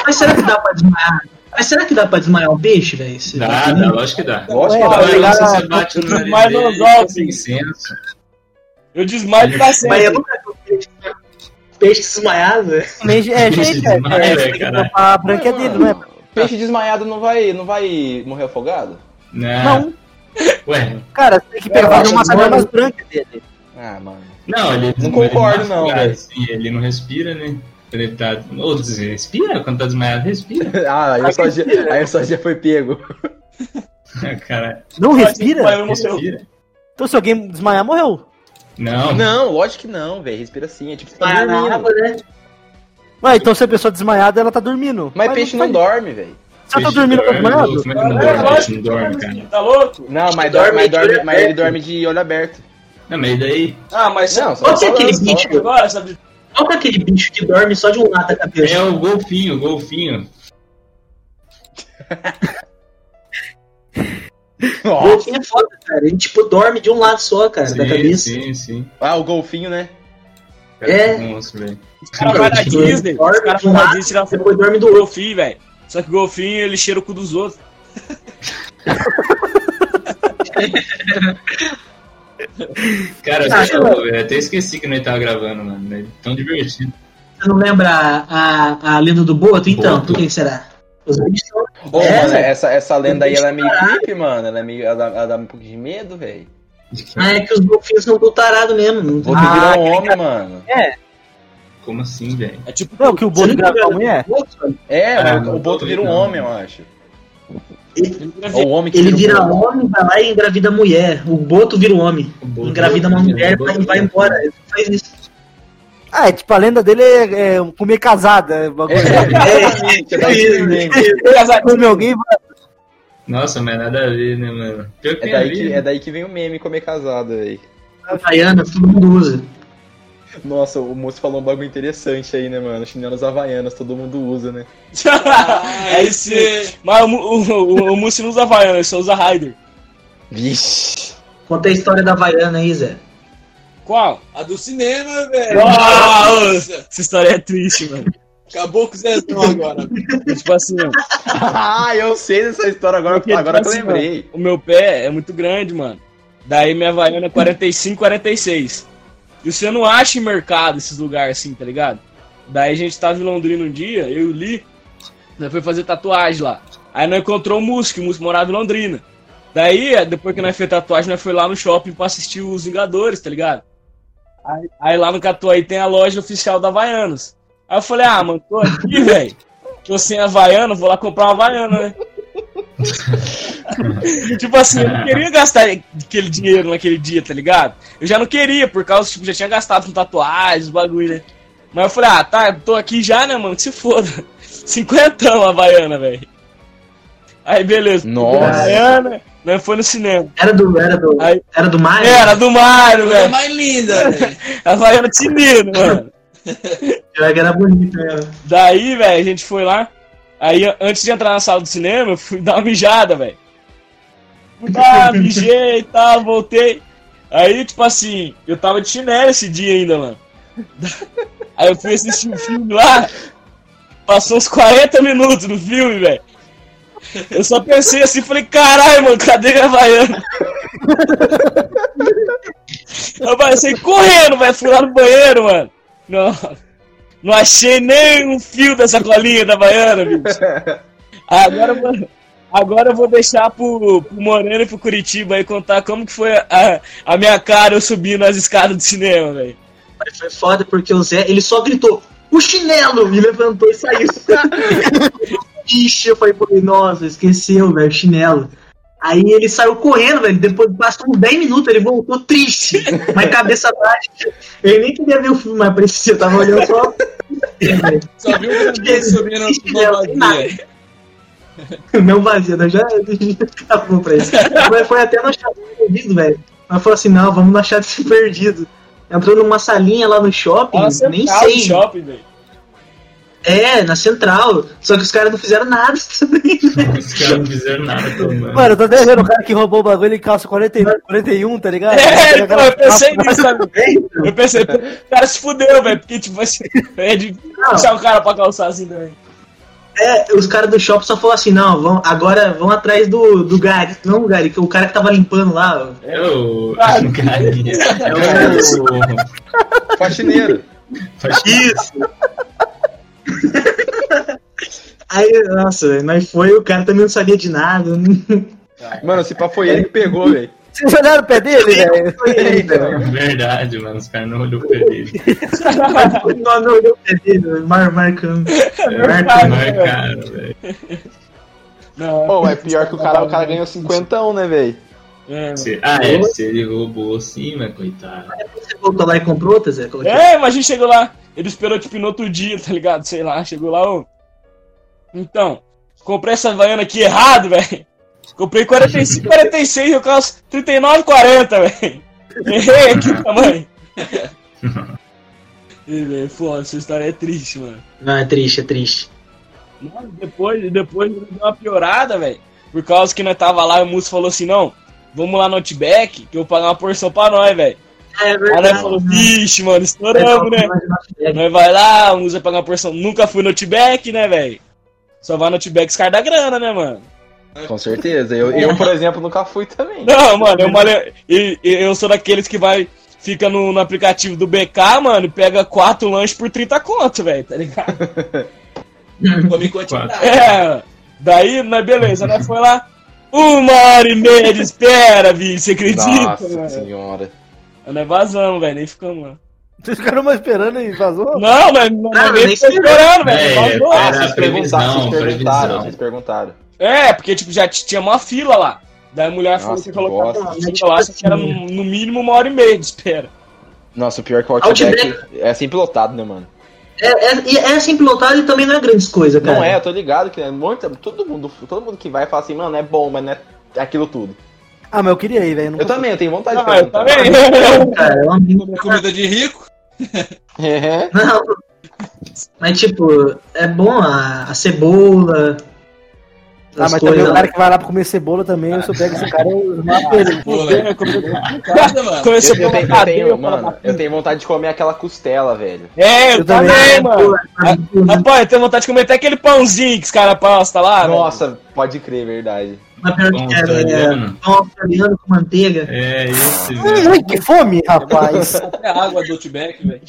Mas será que dá pra desmaiar? Mas será que dá pra desmaiar um peixe, velho? Dá, dá, lógico que dá. Lógico que vai dá. se você bate no nariz Mas não sem senso. Eu desmaio pra Mas eu sempre. nunca vi um peixe, peixe desmaiado. Nem- É, gente, é, Desmaia, é, tem que caralho. tampar a branca dele, não é? Peixe desmaiado não vai, não vai morrer afogado? Não. Não, Ué, cara, você tem que pegar uma das brancas dele. Ah, mano. não, ele Não ele concordo, tá não, afogado, velho. assim, ele não respira, né? Ele tá. Ou você respira quando tá desmaiado, respira. Ah, aí só dia, aí só dia foi pego. Cara, Não respira? Não respira. Então se alguém desmaiar, morreu. Não, Não, lógico que não, velho. Respira sim. É tipo, você tá na dormindo. né? Ué, então se a pessoa desmaiada, ela tá dormindo. Mas peixe não dorme, velho. Você tá dormindo dorme, desmaiado? é que não É, dorme? lógico Peixe não que dorme, cara. Tá louco? Não, mas, Dorme dorme, mas, dorme, mas ele aberto. dorme de olho aberto. Não, mas daí. Ah, mas Não, só Pode ser aquele bicho. agora, sabe? Qual que é aquele bicho que dorme só de um lado da cabeça? É o golfinho, o golfinho. O Nossa. golfinho é foda, cara. Ele, tipo, dorme de um lado só, cara, da Sim, cabeça. sim, sim. Ah, o golfinho, né? É. monstro, velho. Os caras vão na Dorme Disney, um os caras vão na Disney tirar foto depois dorme do golfinho, velho. Só que o golfinho, ele cheira o cu dos outros. Cara, Ah, você falou, velho. Até esqueci que nós tava gravando, mano. É tão divertido. Você não lembra a, a, a lenda do Boto? Então, Boto? por que será? Os bichos são- Pô, É, mano, essa, essa lenda aí, ela é meio creepy, mano. Ela, é meio, ela, dá, ela dá um pouco de medo, velho. Ah, é que os golfinhos são do tarado mesmo. O Boto Ah, vira um homem, mano. Como assim, velho? É tipo. Não, que o Boto a mulher? É, Ah, o, Boto vira um homem, eu acho. Ele, Ou o homem que ele vira homem, vai lá e engravida a mulher. O Boto vira um homem. O Boto- Engravida uma mulher e vai embora. Ele faz isso. Ah, é tipo, a lenda dele é, é comer casada. é é. Come alguém. Nossa, mas nada a ver, né, mano? É daí que, né? é daí que vem o meme comer casado, velho. Havaianas, todo mundo usa. Nossa, o moço falou um bagulho interessante aí, né, mano? Chinelos havaianas, todo mundo usa, né? é isso. Mas o, o, o, o Mussi não usa Havaiana, ele só usa Raider. Vixe. Conta a história da Havaiana aí, Zé. Qual? A do cinema, velho. Nossa, essa história é triste, mano. Acabou com o Zezão agora. tipo assim, ó, ah, eu sei dessa história agora, Porque, agora que eu tipo assim, lembrei. o meu pé é muito grande, mano. Daí minha Havaiana é 45, 46. E você não acha em mercado esses lugares assim, tá ligado? Daí a gente tava em Londrina um dia, eu e o Lee, nós foi fazer tatuagem lá. Aí nós encontrou o que o Músico morava em Londrina. Daí, depois que nós fez tatuagem, nós foi lá no shopping pra assistir os Vingadores, tá ligado? Aí, aí lá no Catuaí tem a loja oficial da Havaianas. Aí eu falei, ah, mano, tô aqui, velho. Tô sem Havaiana, vou lá comprar uma Havaiana, né? tipo assim, eu não queria gastar aquele dinheiro naquele dia, tá ligado? Eu já não queria, por causa, tipo, já tinha gastado com tatuagens, bagulho, né? Mas eu falei, ah, tá, tô aqui já, né, mano? Que se foda. Cinquentão a Havaiana, velho. Aí, beleza. Nossa. Havaiana, nós foi no cinema. Era do, era do, Aí- era do Mario? Era do Mario, É velho. mais linda, velho. A Havaiana tinino, mano. Era bonito mesmo. Daí, velho, a gente foi lá. Aí, antes de entrar na sala do cinema, eu fui dar uma mijada, velho. Fui dar, mijei e tal, voltei. Aí, tipo assim, eu tava de chinelo esse dia ainda, mano. Aí eu fui assistir um filme lá. Passou uns 40 minutos no filme, velho. Eu só pensei assim, falei, caralho, mano, cadê minha Havaiana? Eu passei correndo, velho, fui lá no banheiro, mano. Não, não achei nem um fio dessa colinha da Havaiana, bicho. Agora, eu vou- agora eu vou deixar pro, pro Moreno e pro Curitiba aí contar como que foi a, a minha cara eu subindo as escadas do cinema, velho. Mas foi foda porque o Zé, ele só gritou, o chinelo! E levantou e saiu. Ixi, eu falei, pô, nossa, esqueceu, velho, chinelo. Aí ele saiu correndo, velho. Depois passou uns 10 minutos, ele voltou triste, mas cabeça baixa. Ele nem queria ver o filme, mas parecia, eu tava olhando só. Só viu o subindo vazia. Não vazia, né? já, já acabou pra isso. Mas foi até no chat perdido, velho. Mas falou assim: não, vamos no chat perdido. Entrou numa salinha lá no shopping, Fala nem do sei. shopping, velho. É, na central. Só que os caras não fizeram nada também. Os caras não fizeram nada, tomando. Mano, eu tô até vendo o cara que roubou o bagulho em calça 40, 41, tá ligado? É, aquela- eu pensei nisso, sabe? Eu pensei, pô, o cara se fudeu, velho, porque, tipo assim, é difícil Não. deixar o cara pra calçar assim também. É, os caras do shopping só falaram assim: não, vão, agora vão atrás do, do Gary. Não, o Gary, que o cara que tava limpando lá. É o. Ah, Carinha. É o. Faxineiro. Isso! Aí, nossa, nós foi, o cara também não sabia de nada. Mano, se pá foi ele que pegou, velho. Vocês olharam o pé dele, velho? Foi ele, velho. Verdade, mano. Os caras não olhou pra ele. Não, não olhou o pé dele, mar, marcando. Marca, marcaram, velho. Não, Pô, é pior que o cara, o cara ganhou cinquentão, né, velho? é, Ah, é, se ele roubou sim, mas coitado. Você voltou lá e comprou outra, Zé? É É, mas a gente chegou lá, ele esperou tipo no outro dia, tá ligado? Sei lá, chegou lá, ô. Então, comprei essa Havaiana aqui errado, velho. Comprei 45, 46, eu calço 39, 40, velho. Errei aqui tamanho. E, velho, Foda, essa história é triste, mano. Não, é triste, é triste. Mano, depois, depois deu uma piorada, velho. Por causa que nós tava lá e o Musso falou assim, não, vamos lá no Outback, que eu vou pagar uma porção pra nós, velho. É Aí verdade. nós falou, vixe, mano, estouramos, né? Nós vai lá, o Musa pagar uma porção. Nunca fui no Outback, né, velho? Só vai no Outback os da grana, né, mano? Com certeza. Eu, eu, por exemplo, nunca fui também. Não, mano, eu, malho- e- e- eu sou daqueles que vai. Fica no, no aplicativo do BK, mano, e pega quatro lanches por 30 conto, velho, tá ligado? Come quantidade. É, daí, mas beleza, né? Foi lá. Uma hora e meia de espera, bicho, você acredita? Nossa mano? senhora. Nós vazamos, velho, nem ficamos lá. Vocês ficaram mais esperando e vazou? Não, mas não, Não, ninguém nem ficou esperando, velho. É, vazou. Ah, Era vocês perguntaram, vocês perguntaram, vocês perguntaram. É, porque, tipo, já tinha uma fila lá. Daí a mulher falou Nossa, que que bosta. uma fila lá, que era assim, no, no mínimo uma hora e meia de espera. Nossa, o pior é que o Outback é sempre lotado, né, mano? É, é, e é sempre lotado e também não é grandes coisas, cara. Não é, eu tô ligado que é muito, todo mundo, todo mundo que vai fala assim, mano, é bom, mas não é aquilo tudo. Ah, mas eu queria ir, velho. não Eu também, eu tenho vontade de Ah, eu também. Cara, é uma amigo. Comida de rico? É. Não. Mas, tipo, é bom a, a cebola. Ah, as mas também o cara que vai lá pra comer cebola também, eu sou pego esse cara, eu mato ele. Pô, velho. Nada, mano. Comecei Eu, eu a tenho, eu tenho, mano. mano, eu tenho vontade de comer aquela costela, velho. É, eu, Eu também. também, mano. Rapaz, eu tenho vontade de comer até aquele pãozinho que os caras postam lá. velho. Nossa, pode crer, verdade. Mas pior que é, é, pão australiano com manteiga. É esse, velho. Ai, que fome, rapaz. Até água do Outback, velho.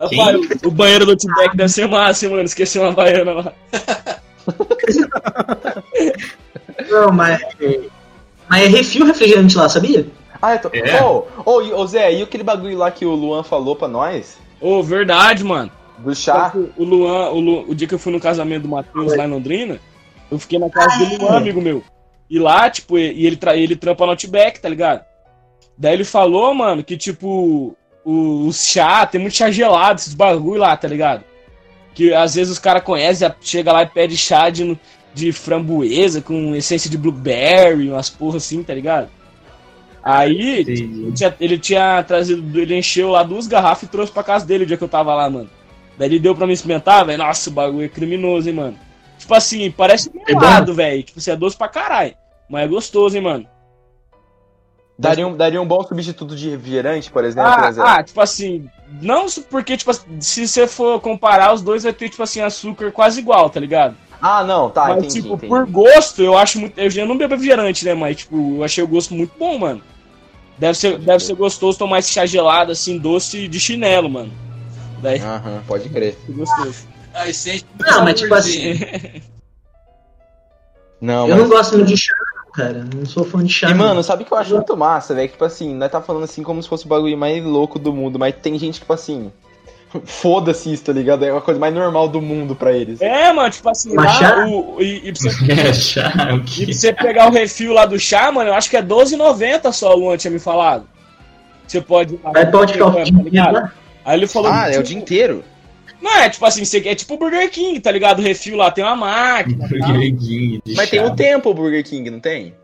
Rapaz, o banheiro do Outback deve ser massa, hein, mano. Esqueci uma baiana lá. Não, mas. Mas é refil refrigerante lá, sabia? Ah, tô... É? Ô, ô, e- ô, Zé, e aquele bagulho lá que o Luan falou pra nós? Ô, verdade, mano. Do chá? O Luan, o, Lu- o dia que eu fui no casamento do Matheus lá em Londrina, eu fiquei na casa do Luan, amigo meu. E lá, tipo, e e ele, tra ele trampa no Outback, tá ligado? Daí ele falou, mano, que tipo, o, o chá, tem muito chá gelado, esses bagulho lá, tá ligado? Que às vezes os caras conhecem, chega lá e pede chá de, de framboesa com essência de blueberry, umas porra assim, tá ligado? Aí, ele tinha, ele tinha trazido, ele encheu lá duas garrafas e trouxe pra casa dele o dia que eu tava lá, mano. Daí ele deu pra me experimentar, velho. Nossa, o bagulho é criminoso, hein, mano. Tipo assim, parece melado, velho. Tipo, você é doce pra caralho. Mas é gostoso, hein, mano. Daria um, daria um bom substituto de refrigerante, por exemplo, Ah, Zé? ah, tipo assim, não porque, tipo assim, se você for comparar, os dois vai ter, tipo assim, açúcar quase igual, tá ligado? Ah, não, tá, Mas, entendi, tipo, entendi. por gosto, eu acho muito. Eu já não bebo refrigerante, né? Mas, tipo, eu achei o gosto muito bom, mano. Deve ser, deve ser gostoso tomar esse chá gelado, assim, doce de chinelo, mano. Daí, Aham, pode crer. é gostoso. Aí sente. Não, mas tipo assim, Não, eu mas... não gosto muito de chá, cara. Não sou fã de chá. E, mano, sabe o que eu acho muito massa, velho? Que, Tipo assim, nós tá falando assim como se fosse o bagulho mais louco do mundo, mas tem gente, tipo assim, foda-se isso, tá ligado? É uma coisa mais normal do mundo pra eles. É, mano, tipo assim, Mas lá, chá? o, e, e pra você, É chá, o e quê? pra você pegar o refil lá do chá, mano, eu acho que é R$12,90 só, o Luan tinha me falado. Você pode. Vai pode ficar o tá dia inteiro ligado? lá. Aí ele falou. Ah, é o tipo, dia inteiro? Não, é tipo assim, é tipo o Burger King, tá ligado? O refil lá tem uma máquina. tá? Burger King Mas tem um tempo o Burger King, não tem?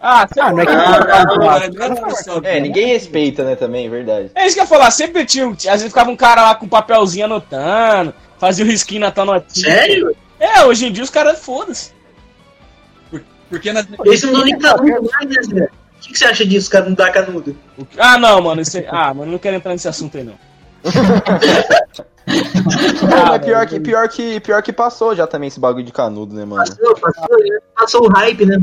Ah, Ah, não é que Ah, É, ninguém respeita, né, também, verdade. É isso que eu ia falar, sempre tinha. Às vezes ficava um cara lá com um papelzinho anotando, fazia o risquinho na tua notinha. Sério? É, hoje em dia os caras foda-se. Porque na... Esse não nem canudo mais, né, Zé? O que, que você acha disso, cara? Não dá canudo? Ah, não, mano. Isso aí- Ah, mano, eu não quero entrar nesse assunto aí, não. Mas pior que, pior, que, pior que passou já também esse bagulho de canudo, né, mano? Passou, passou, né? passou o hype, né?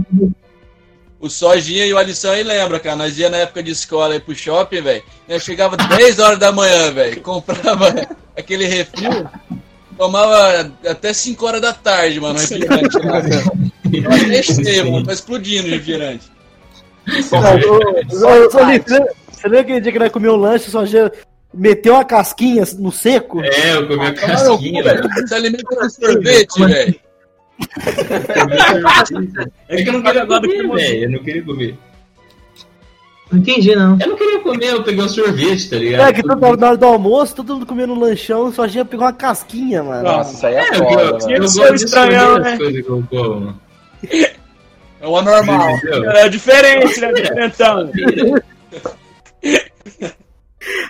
O Sojinha e o Alisson aí lembra, cara. Nós ia na época de escola aí pro shopping, velho. Eu chegava 10 horas da manhã, velho. Comprava aquele refil. Tomava até 5 horas da tarde, mano, refrigerante até cheio, mano. Tá explodindo o refrigerante. Você você lembra aquele dia que nós comemos um lanche só já meteu uma casquinha no seco? É, eu comi a casquinha, velho. Você alimenta com sorvete, velho. É que eu não queria agora comer, velho. Eu não queria comer. Não entendi, não. Eu não queria comer, eu peguei um sorvete, tá ligado? É, que todo, na hora do almoço, todo mundo comendo um lanchão, só já pegou uma casquinha, mano. Nossa, isso aí é É, eu, foda, eu, mano. eu ser gosto de escolher né? coisas que eu como. É o anormal. Entendeu? É diferente, né? Diferentão.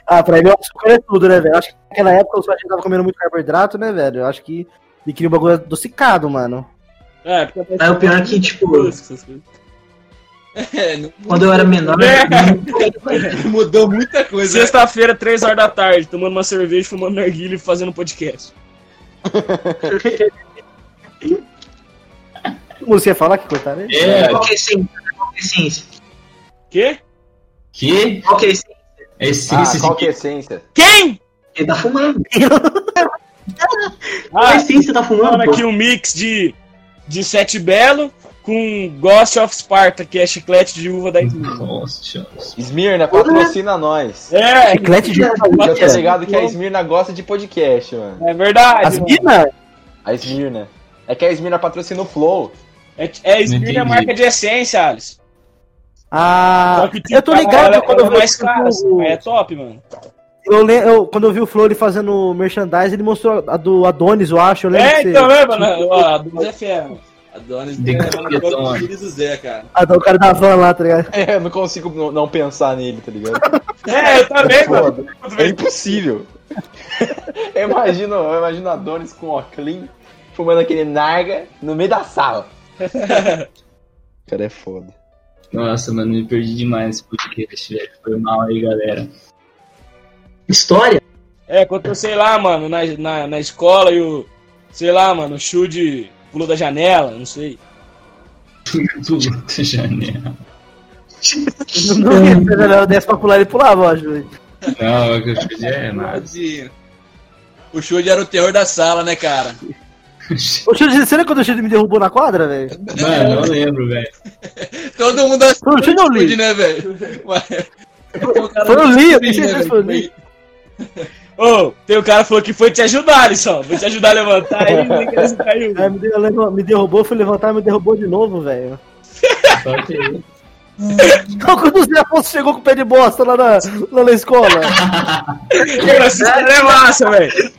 Ah, pra mim o açúcar é tudo, né, velho? Acho que naquela época eu só tava comendo muito carboidrato, né, velho? Eu acho que ele queria um bagulho adocicado, mano. É, porque Mas o pior é que, tipo, coisas. É, não- quando eu era menor, É. mudou muita coisa. Sexta-feira, 3 horas da tarde, tomando uma cerveja, fumando narguilha e fazendo podcast. Você ia falar que cortaram ele? É, é a essência? Qual que é? Quê? que? Que é a essência? É Ah, essência qual de que é a essência? Quem? Ele tá fumando. Qual Ah, a essência tá fumando, pô? aqui um mix de, de Sete Belo com Ghost of Sparta, que é chiclete de uva da Esmirna. Nossa, Esmirna, patrocina nós. É, Chiclete de Eu tô uva. ligado que a Esmirna gosta de podcast, mano. é verdade. Mano. minas? A Esmirna. É que a Esmirna patrocina o Flow. É, é Esmirna é marca de essência, Alice. Ah, que, tipo, eu tô ela- ligado ela, quando eu é vi mais o- cara, mas é top, mano. Eu, eu- quando eu vi o ele fazendo merchandise, ele mostrou a do Adonis, eu acho. Eu lembro É, que então, você... né, mano? Ó, A Adonis é fera, mano. Adonis De é o do Zé, cara. Ah, o cara da van lá, tá ligado? É, eu não consigo não- não pensar nele, tá ligado? É, eu também, mano. É impossível. eu imagino, eu imagino a Donis com óculos, fumando aquele narga no meio da sala. O cara é foda. Nossa, mano, me perdi demais nesse podcast, velho. Foi mal aí, galera. História? É, quando eu sei lá, mano, na, na, na escola e o. Sei lá, mano, o Shude pulou da janela, não sei. Puta janela. Não, não, não, desce pra pular, ele pulava, eu acho. velho. Não, é que eu chute é nada. O Should era o terror da sala, né, cara? Ô, Chico, você lembra quando o Chico me derrubou na quadra, velho? Mano, não lembro, velho. Todo mundo achou Foi o Chico ou o Lee? né, velho? O Foi o Lee, eu tenho certeza né, que foi o? Lee. Ô, tem o cara que falou que foi te ajudar, Alisson. Foi te ajudar a levantar aí, caiu. É, me, deu- levou- me derrubou, fui levantar, me derrubou de novo, velho. Só que eu. Então, quando o Zé Afonso chegou com o pé de bosta lá na, lá na escola. Cara é massa, velho.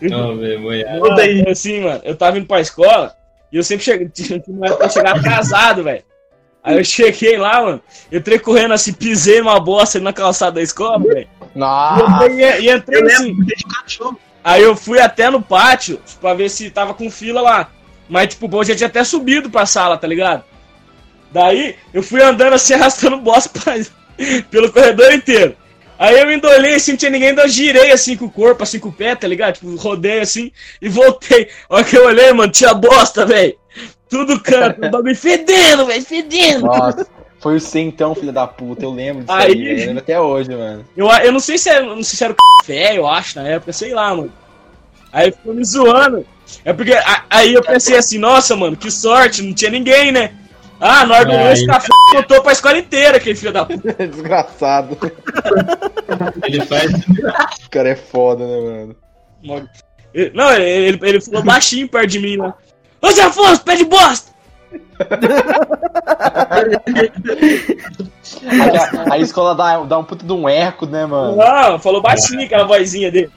Não, aí. Mano, Assim, mano, eu tava indo pra escola e eu sempre cheguei, tinha que eu chegava atrasado, velho. Aí eu cheguei lá, mano, entrei correndo assim, pisei numa bosta ali na calçada da escola, velho. E Nossa, entrei- E entrei Eu assim. Aí eu fui até no pátio pra ver se tava com fila lá. Mas, tipo, eu já tinha até subido pra sala, tá ligado? Daí eu fui andando assim, arrastando bosta pra- pelo corredor inteiro. Aí eu endolhei assim, não tinha ninguém, então eu girei assim com o corpo, assim com o pé, tá ligado? Tipo, rodei assim e voltei. A hora que eu olhei, mano, tinha bosta, velho. Tudo canto, o bagulho fedendo, velho, fedendo. nossa. Foi o Centão, filho da puta. Eu lembro disso Aí- aí. Eu lembro até hoje, mano. Eu, eu não sei se era, não sei se era o café, eu acho, na época, sei lá, mano. Aí ficou me zoando. É porque aí eu pensei assim, nossa, mano, que sorte, não tinha ninguém, né? Ah, na hora do almoço, café contou pra escola inteira, aquele filho da puta. Desgraçado. Ele faz. O cara é foda, né, mano? Não, ele, ele, ele falou baixinho perto de mim, né? Ô Zé Afonso, pé de bosta! Aí a, a escola dá, dá um puto de um eco, né, mano? Não, falou baixinho aquela vozinha dele.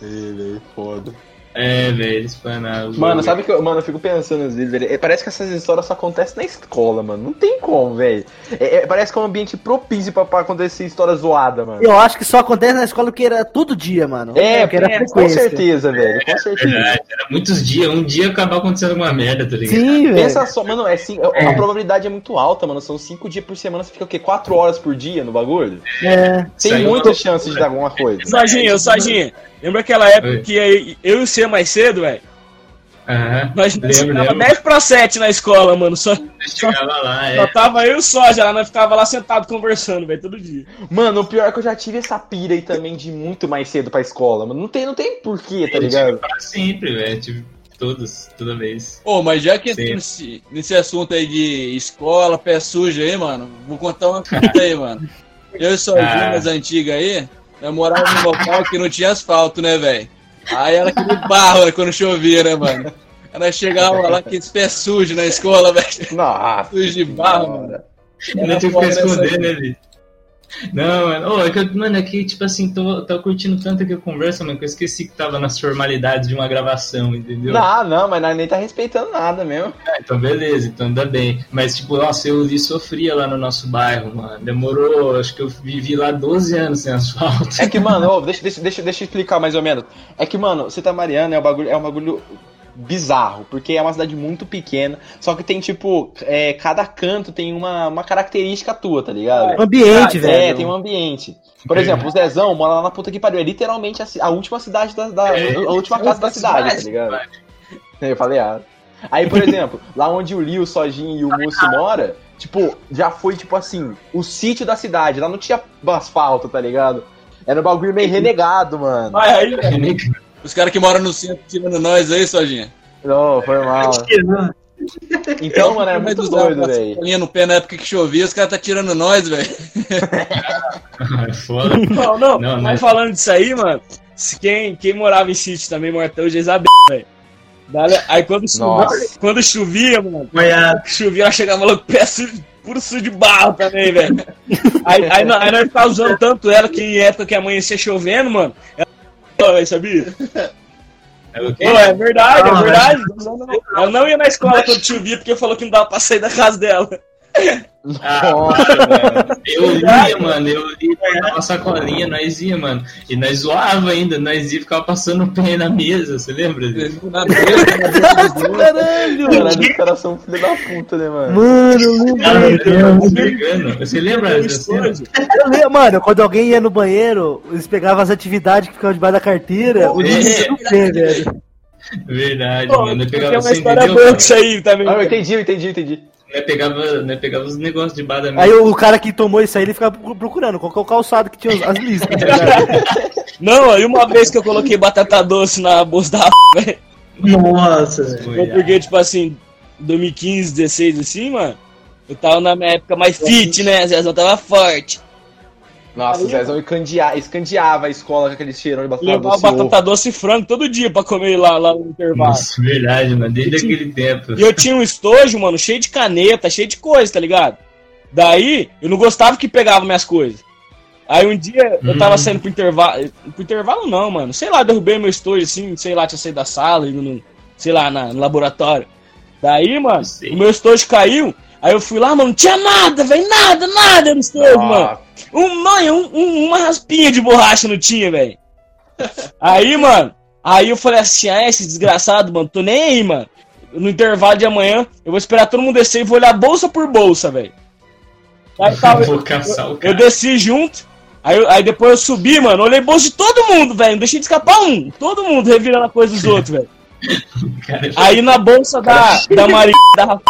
Ele, foda. É, velho, eles fanaram. Mano, sabe que eu, mano, eu fico pensando às vezes, velho. é, Parece que essas histórias só acontecem na escola, mano. Não tem como, velho. É, é, parece que é um ambiente propício pra, pra acontecer história zoada, mano. Eu acho que só acontece na escola porque era todo dia, mano. É, porque era é, com certeza, velho. Com certeza. Verdade, era muitos dias, um dia acabar acontecendo alguma merda, tá ligado? Sim, velho. Pensa só, mano, é, assim, a, a probabilidade é muito alta, mano. São cinco dias por semana, você fica o quê? Quatro horas por dia no bagulho? É. Tem uma- chances de dar alguma coisa. Saginha, ô Saginha, lembra aquela época Oi. que eu, eu e o Mais cedo, velho? Aham. Nós chegava lembro. 10 pra 7 na escola, mano. Só, Chegava lá, só é. tava eu Soja lá, nós ficava lá sentado conversando, velho, todo dia. Mano, o pior é que eu já tive essa pira aí também de muito mais cedo pra escola, mano. Não tem, não tem porquê, tá ligado? Pra sempre, velho. Tipo, todos, toda vez. Ô, mas já que nesse, nesse assunto aí de escola, pé sujo aí, mano, vou contar uma coisa aí, mano. Eu e sozinho, Ah. nas antigas aí, eu morava num local que não tinha asfalto, né, velho? Aí era aquele barro né, quando chovia, né, mano? Nós chegava lá, aqueles pés sujos na escola, velho. Nossa. Sujo de barro, mano. Ainda tive que esconder, né, velho? Não, mano, Ô, é que, eu- mano, é que, tipo assim, tô, tô curtindo tanto aqui a conversa, mano, que eu esqueci que tava nas formalidades de uma gravação, entendeu? Não, não, mas nós nem tá respeitando nada mesmo. Ah, então beleza, então ainda bem. Mas, tipo, nossa, eu li sofria lá no nosso bairro, mano. Demorou, acho que eu vivi lá 12 anos sem asfalto. É que, mano, ô, deixa, deixa, deixa, deixa eu explicar mais ou menos. É que, mano, você tá Mariana é um bagulho, é um bagulho bizarro, porque é uma cidade muito pequena, só que tem, tipo, é, cada canto tem uma, uma característica tua, tá ligado? Ambiente, É, velho. tem um ambiente. Por exemplo, o Zezão mora lá na puta que pariu. É literalmente a, a última cidade da. da- É, a última casa da cidade, tá ligado? Eu falei, ah. Aí, por exemplo, lá onde o Liu, o Sojin e o Mussi mora, tipo, já foi, tipo assim, o sítio da cidade. Lá não tinha asfalto, tá ligado? Era um bagulho meio renegado, mano. Aí, velho. Os caras que moram no centro tirando nós aí, Sojinha. Não, foi mal. Então, mano, era Mas muito doido, uma velho. sacolinha no pé na época que chovia, os caras tá tirando nós, velho. É foda. Não, não, Não, mas mas- falando disso aí, mano, se quem, quem morava em sítio também mora até hoje é Isabel, velho. Aí quando chovia, quando chovia, mano, Olha, chovia, ela chegava logo pé sujo, puro sujo de barro também, velho. Aí, aí, aí nós ficava usando tanto ela que em época que amanhecia chovendo, mano. Ela, véi, sabia? É? Pô, é verdade, é Ah, verdade. Ela não ia na escola quando chovia porque falou que não dava pra sair da casa dela. Nossa, velho. Eu lia, mano, eu lia uma sacolinha, nós ia, mano. E nós zoava ainda, nós ia e ficava passando o pé na mesa, você lembra? Na mesa. Caralho! Caralho, os caras são filho da puta, né, mano? Mano, eu lembro. Você lembra dessa? Eu lembro, mano, quando alguém ia no banheiro, eles pegavam as atividades que ficavam debaixo da carteira, o É. dia no pé, velho. Verdade, Pô, mano. Eu tem pegava uma história boa isso aí também. Ah, eu entendi, eu entendi, eu entendi. Nós pegava, nós pegava os negócios de bar. Aí o cara que tomou isso aí, ele ficava procurando qual que é o calçado que tinha as listas, tá? Não, aí uma vez que eu coloquei batata doce na bolsa da velho. nossa, velho. Foi, Porque, tipo assim, 2015, 16, assim, mano, eu tava na minha época mais fit, né? Zezão tava forte. Nossa, o Zezão escandeava, escandeava a escola com aquele cheirão de batata Levava doce. batata doce e frango todo dia pra comer lá, lá no intervalo. Nossa, verdade, mano. Desde aquele tempo. E eu tinha um estojo, mano, cheio de caneta, cheio de coisa, tá ligado? Daí, eu não gostava que pegava minhas coisas. Aí um dia eu tava Hum. saindo pro intervalo. Pro intervalo não, mano. Sei lá, derrubei meu estojo assim, sei lá, tinha saído da sala, indo no, sei lá, na- no laboratório. Daí, mano, Sei. o meu estojo caiu. Aí eu fui lá, mano, não tinha nada, velho, nada, nada no estojo, mano. Ah, Um, mano, um- um- uma raspinha de borracha não tinha, velho. Aí, mano, aí eu falei assim, ah, esse desgraçado, mano, tô nem aí, mano. No intervalo de amanhã, eu vou esperar todo mundo descer e vou olhar bolsa por bolsa, velho. Aí tava, o eu cara. desci junto, aí, eu- aí depois eu subi, mano, olhei bolsa de todo mundo, velho, não deixei de escapar um. Todo mundo revirando a coisa dos outros, velho. Aí na bolsa da, da Maria, da Rafa,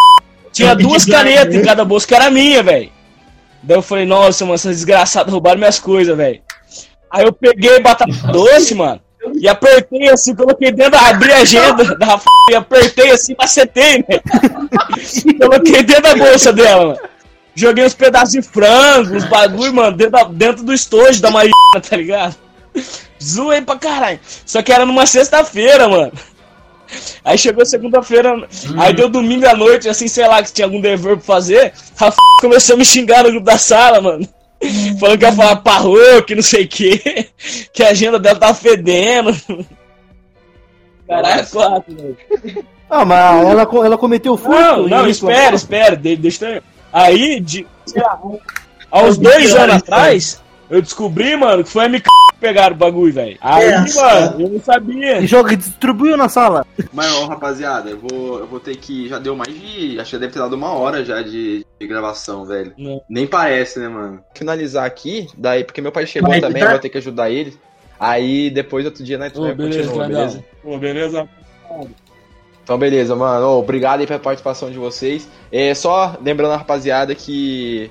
tinha duas canetas em cada bolsa, que era minha, velho. Daí eu falei, nossa, mano, essas desgraçadas roubaram minhas coisas, velho. Aí eu peguei batata doce, mano, e apertei assim, coloquei dentro, abri a agenda da Rafa e apertei assim, macetei, velho. coloquei dentro da bolsa dela, mano. Joguei uns pedaços de frango, uns bagulho, mano, dentro, da- dentro do estojo da Maria, tá ligado? Zoei pra caralho. Só que era numa sexta-feira, mano. Aí chegou segunda-feira, aí deu domingo à noite, assim, sei lá, que tinha algum dever pra fazer. A f... começou a me xingar no grupo da sala, mano. Falando que ia falar parrou, que não sei o que, que a agenda dela tava fedendo. Caralho, quatro, velho. Ah, mas ela, ela cometeu furto. Não, não, espera, espera, de- deixa eu... Aí, de, sei lá, há uns dois anos atrás, eu descobri, mano, que foi a MK que pegaram o bagulho, velho. Aí, Essa. mano, eu não sabia. E joga, distribuiu na sala. Mas, ó, rapaziada, eu vou, eu vou ter que. Já deu mais de. Acho que deve ter dado uma hora já de, de gravação, velho. Não. Nem parece, né, mano? finalizar aqui, daí, porque meu pai chegou Vai, também, tá? eu vou ter que ajudar ele. Aí depois, outro dia, né, tu Ô, vai beleza, continua, beleza? Pô, beleza? Então, beleza, mano. Ô, obrigado aí pela participação de vocês. É, só lembrando a rapaziada que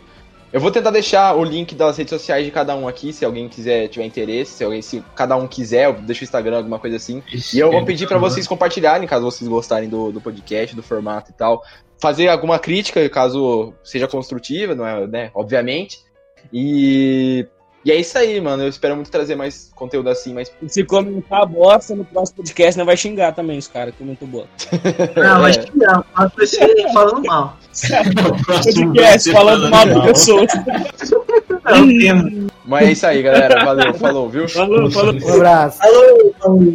eu vou tentar deixar o link das redes sociais de cada um aqui, se alguém quiser tiver interesse, se alguém, se cada um quiser, eu deixo o Instagram, alguma coisa assim. E eu vou pedir pra vocês compartilharem, caso vocês gostarem do, do podcast, do formato e tal. Fazer alguma crítica, caso seja construtiva, não é, né? Obviamente. E. E é isso aí, mano. Eu espero muito trazer mais conteúdo assim, mas. Se comentar bosta no próximo podcast, não vai xingar também os caras que comentou bosta. Não, É. não. Acho que você falando mal. Podcast falando mal pessoas. Não, temo. Mas é isso aí, galera. Valeu, falou, viu? Falou, falou. Um abraço. Alô, alô.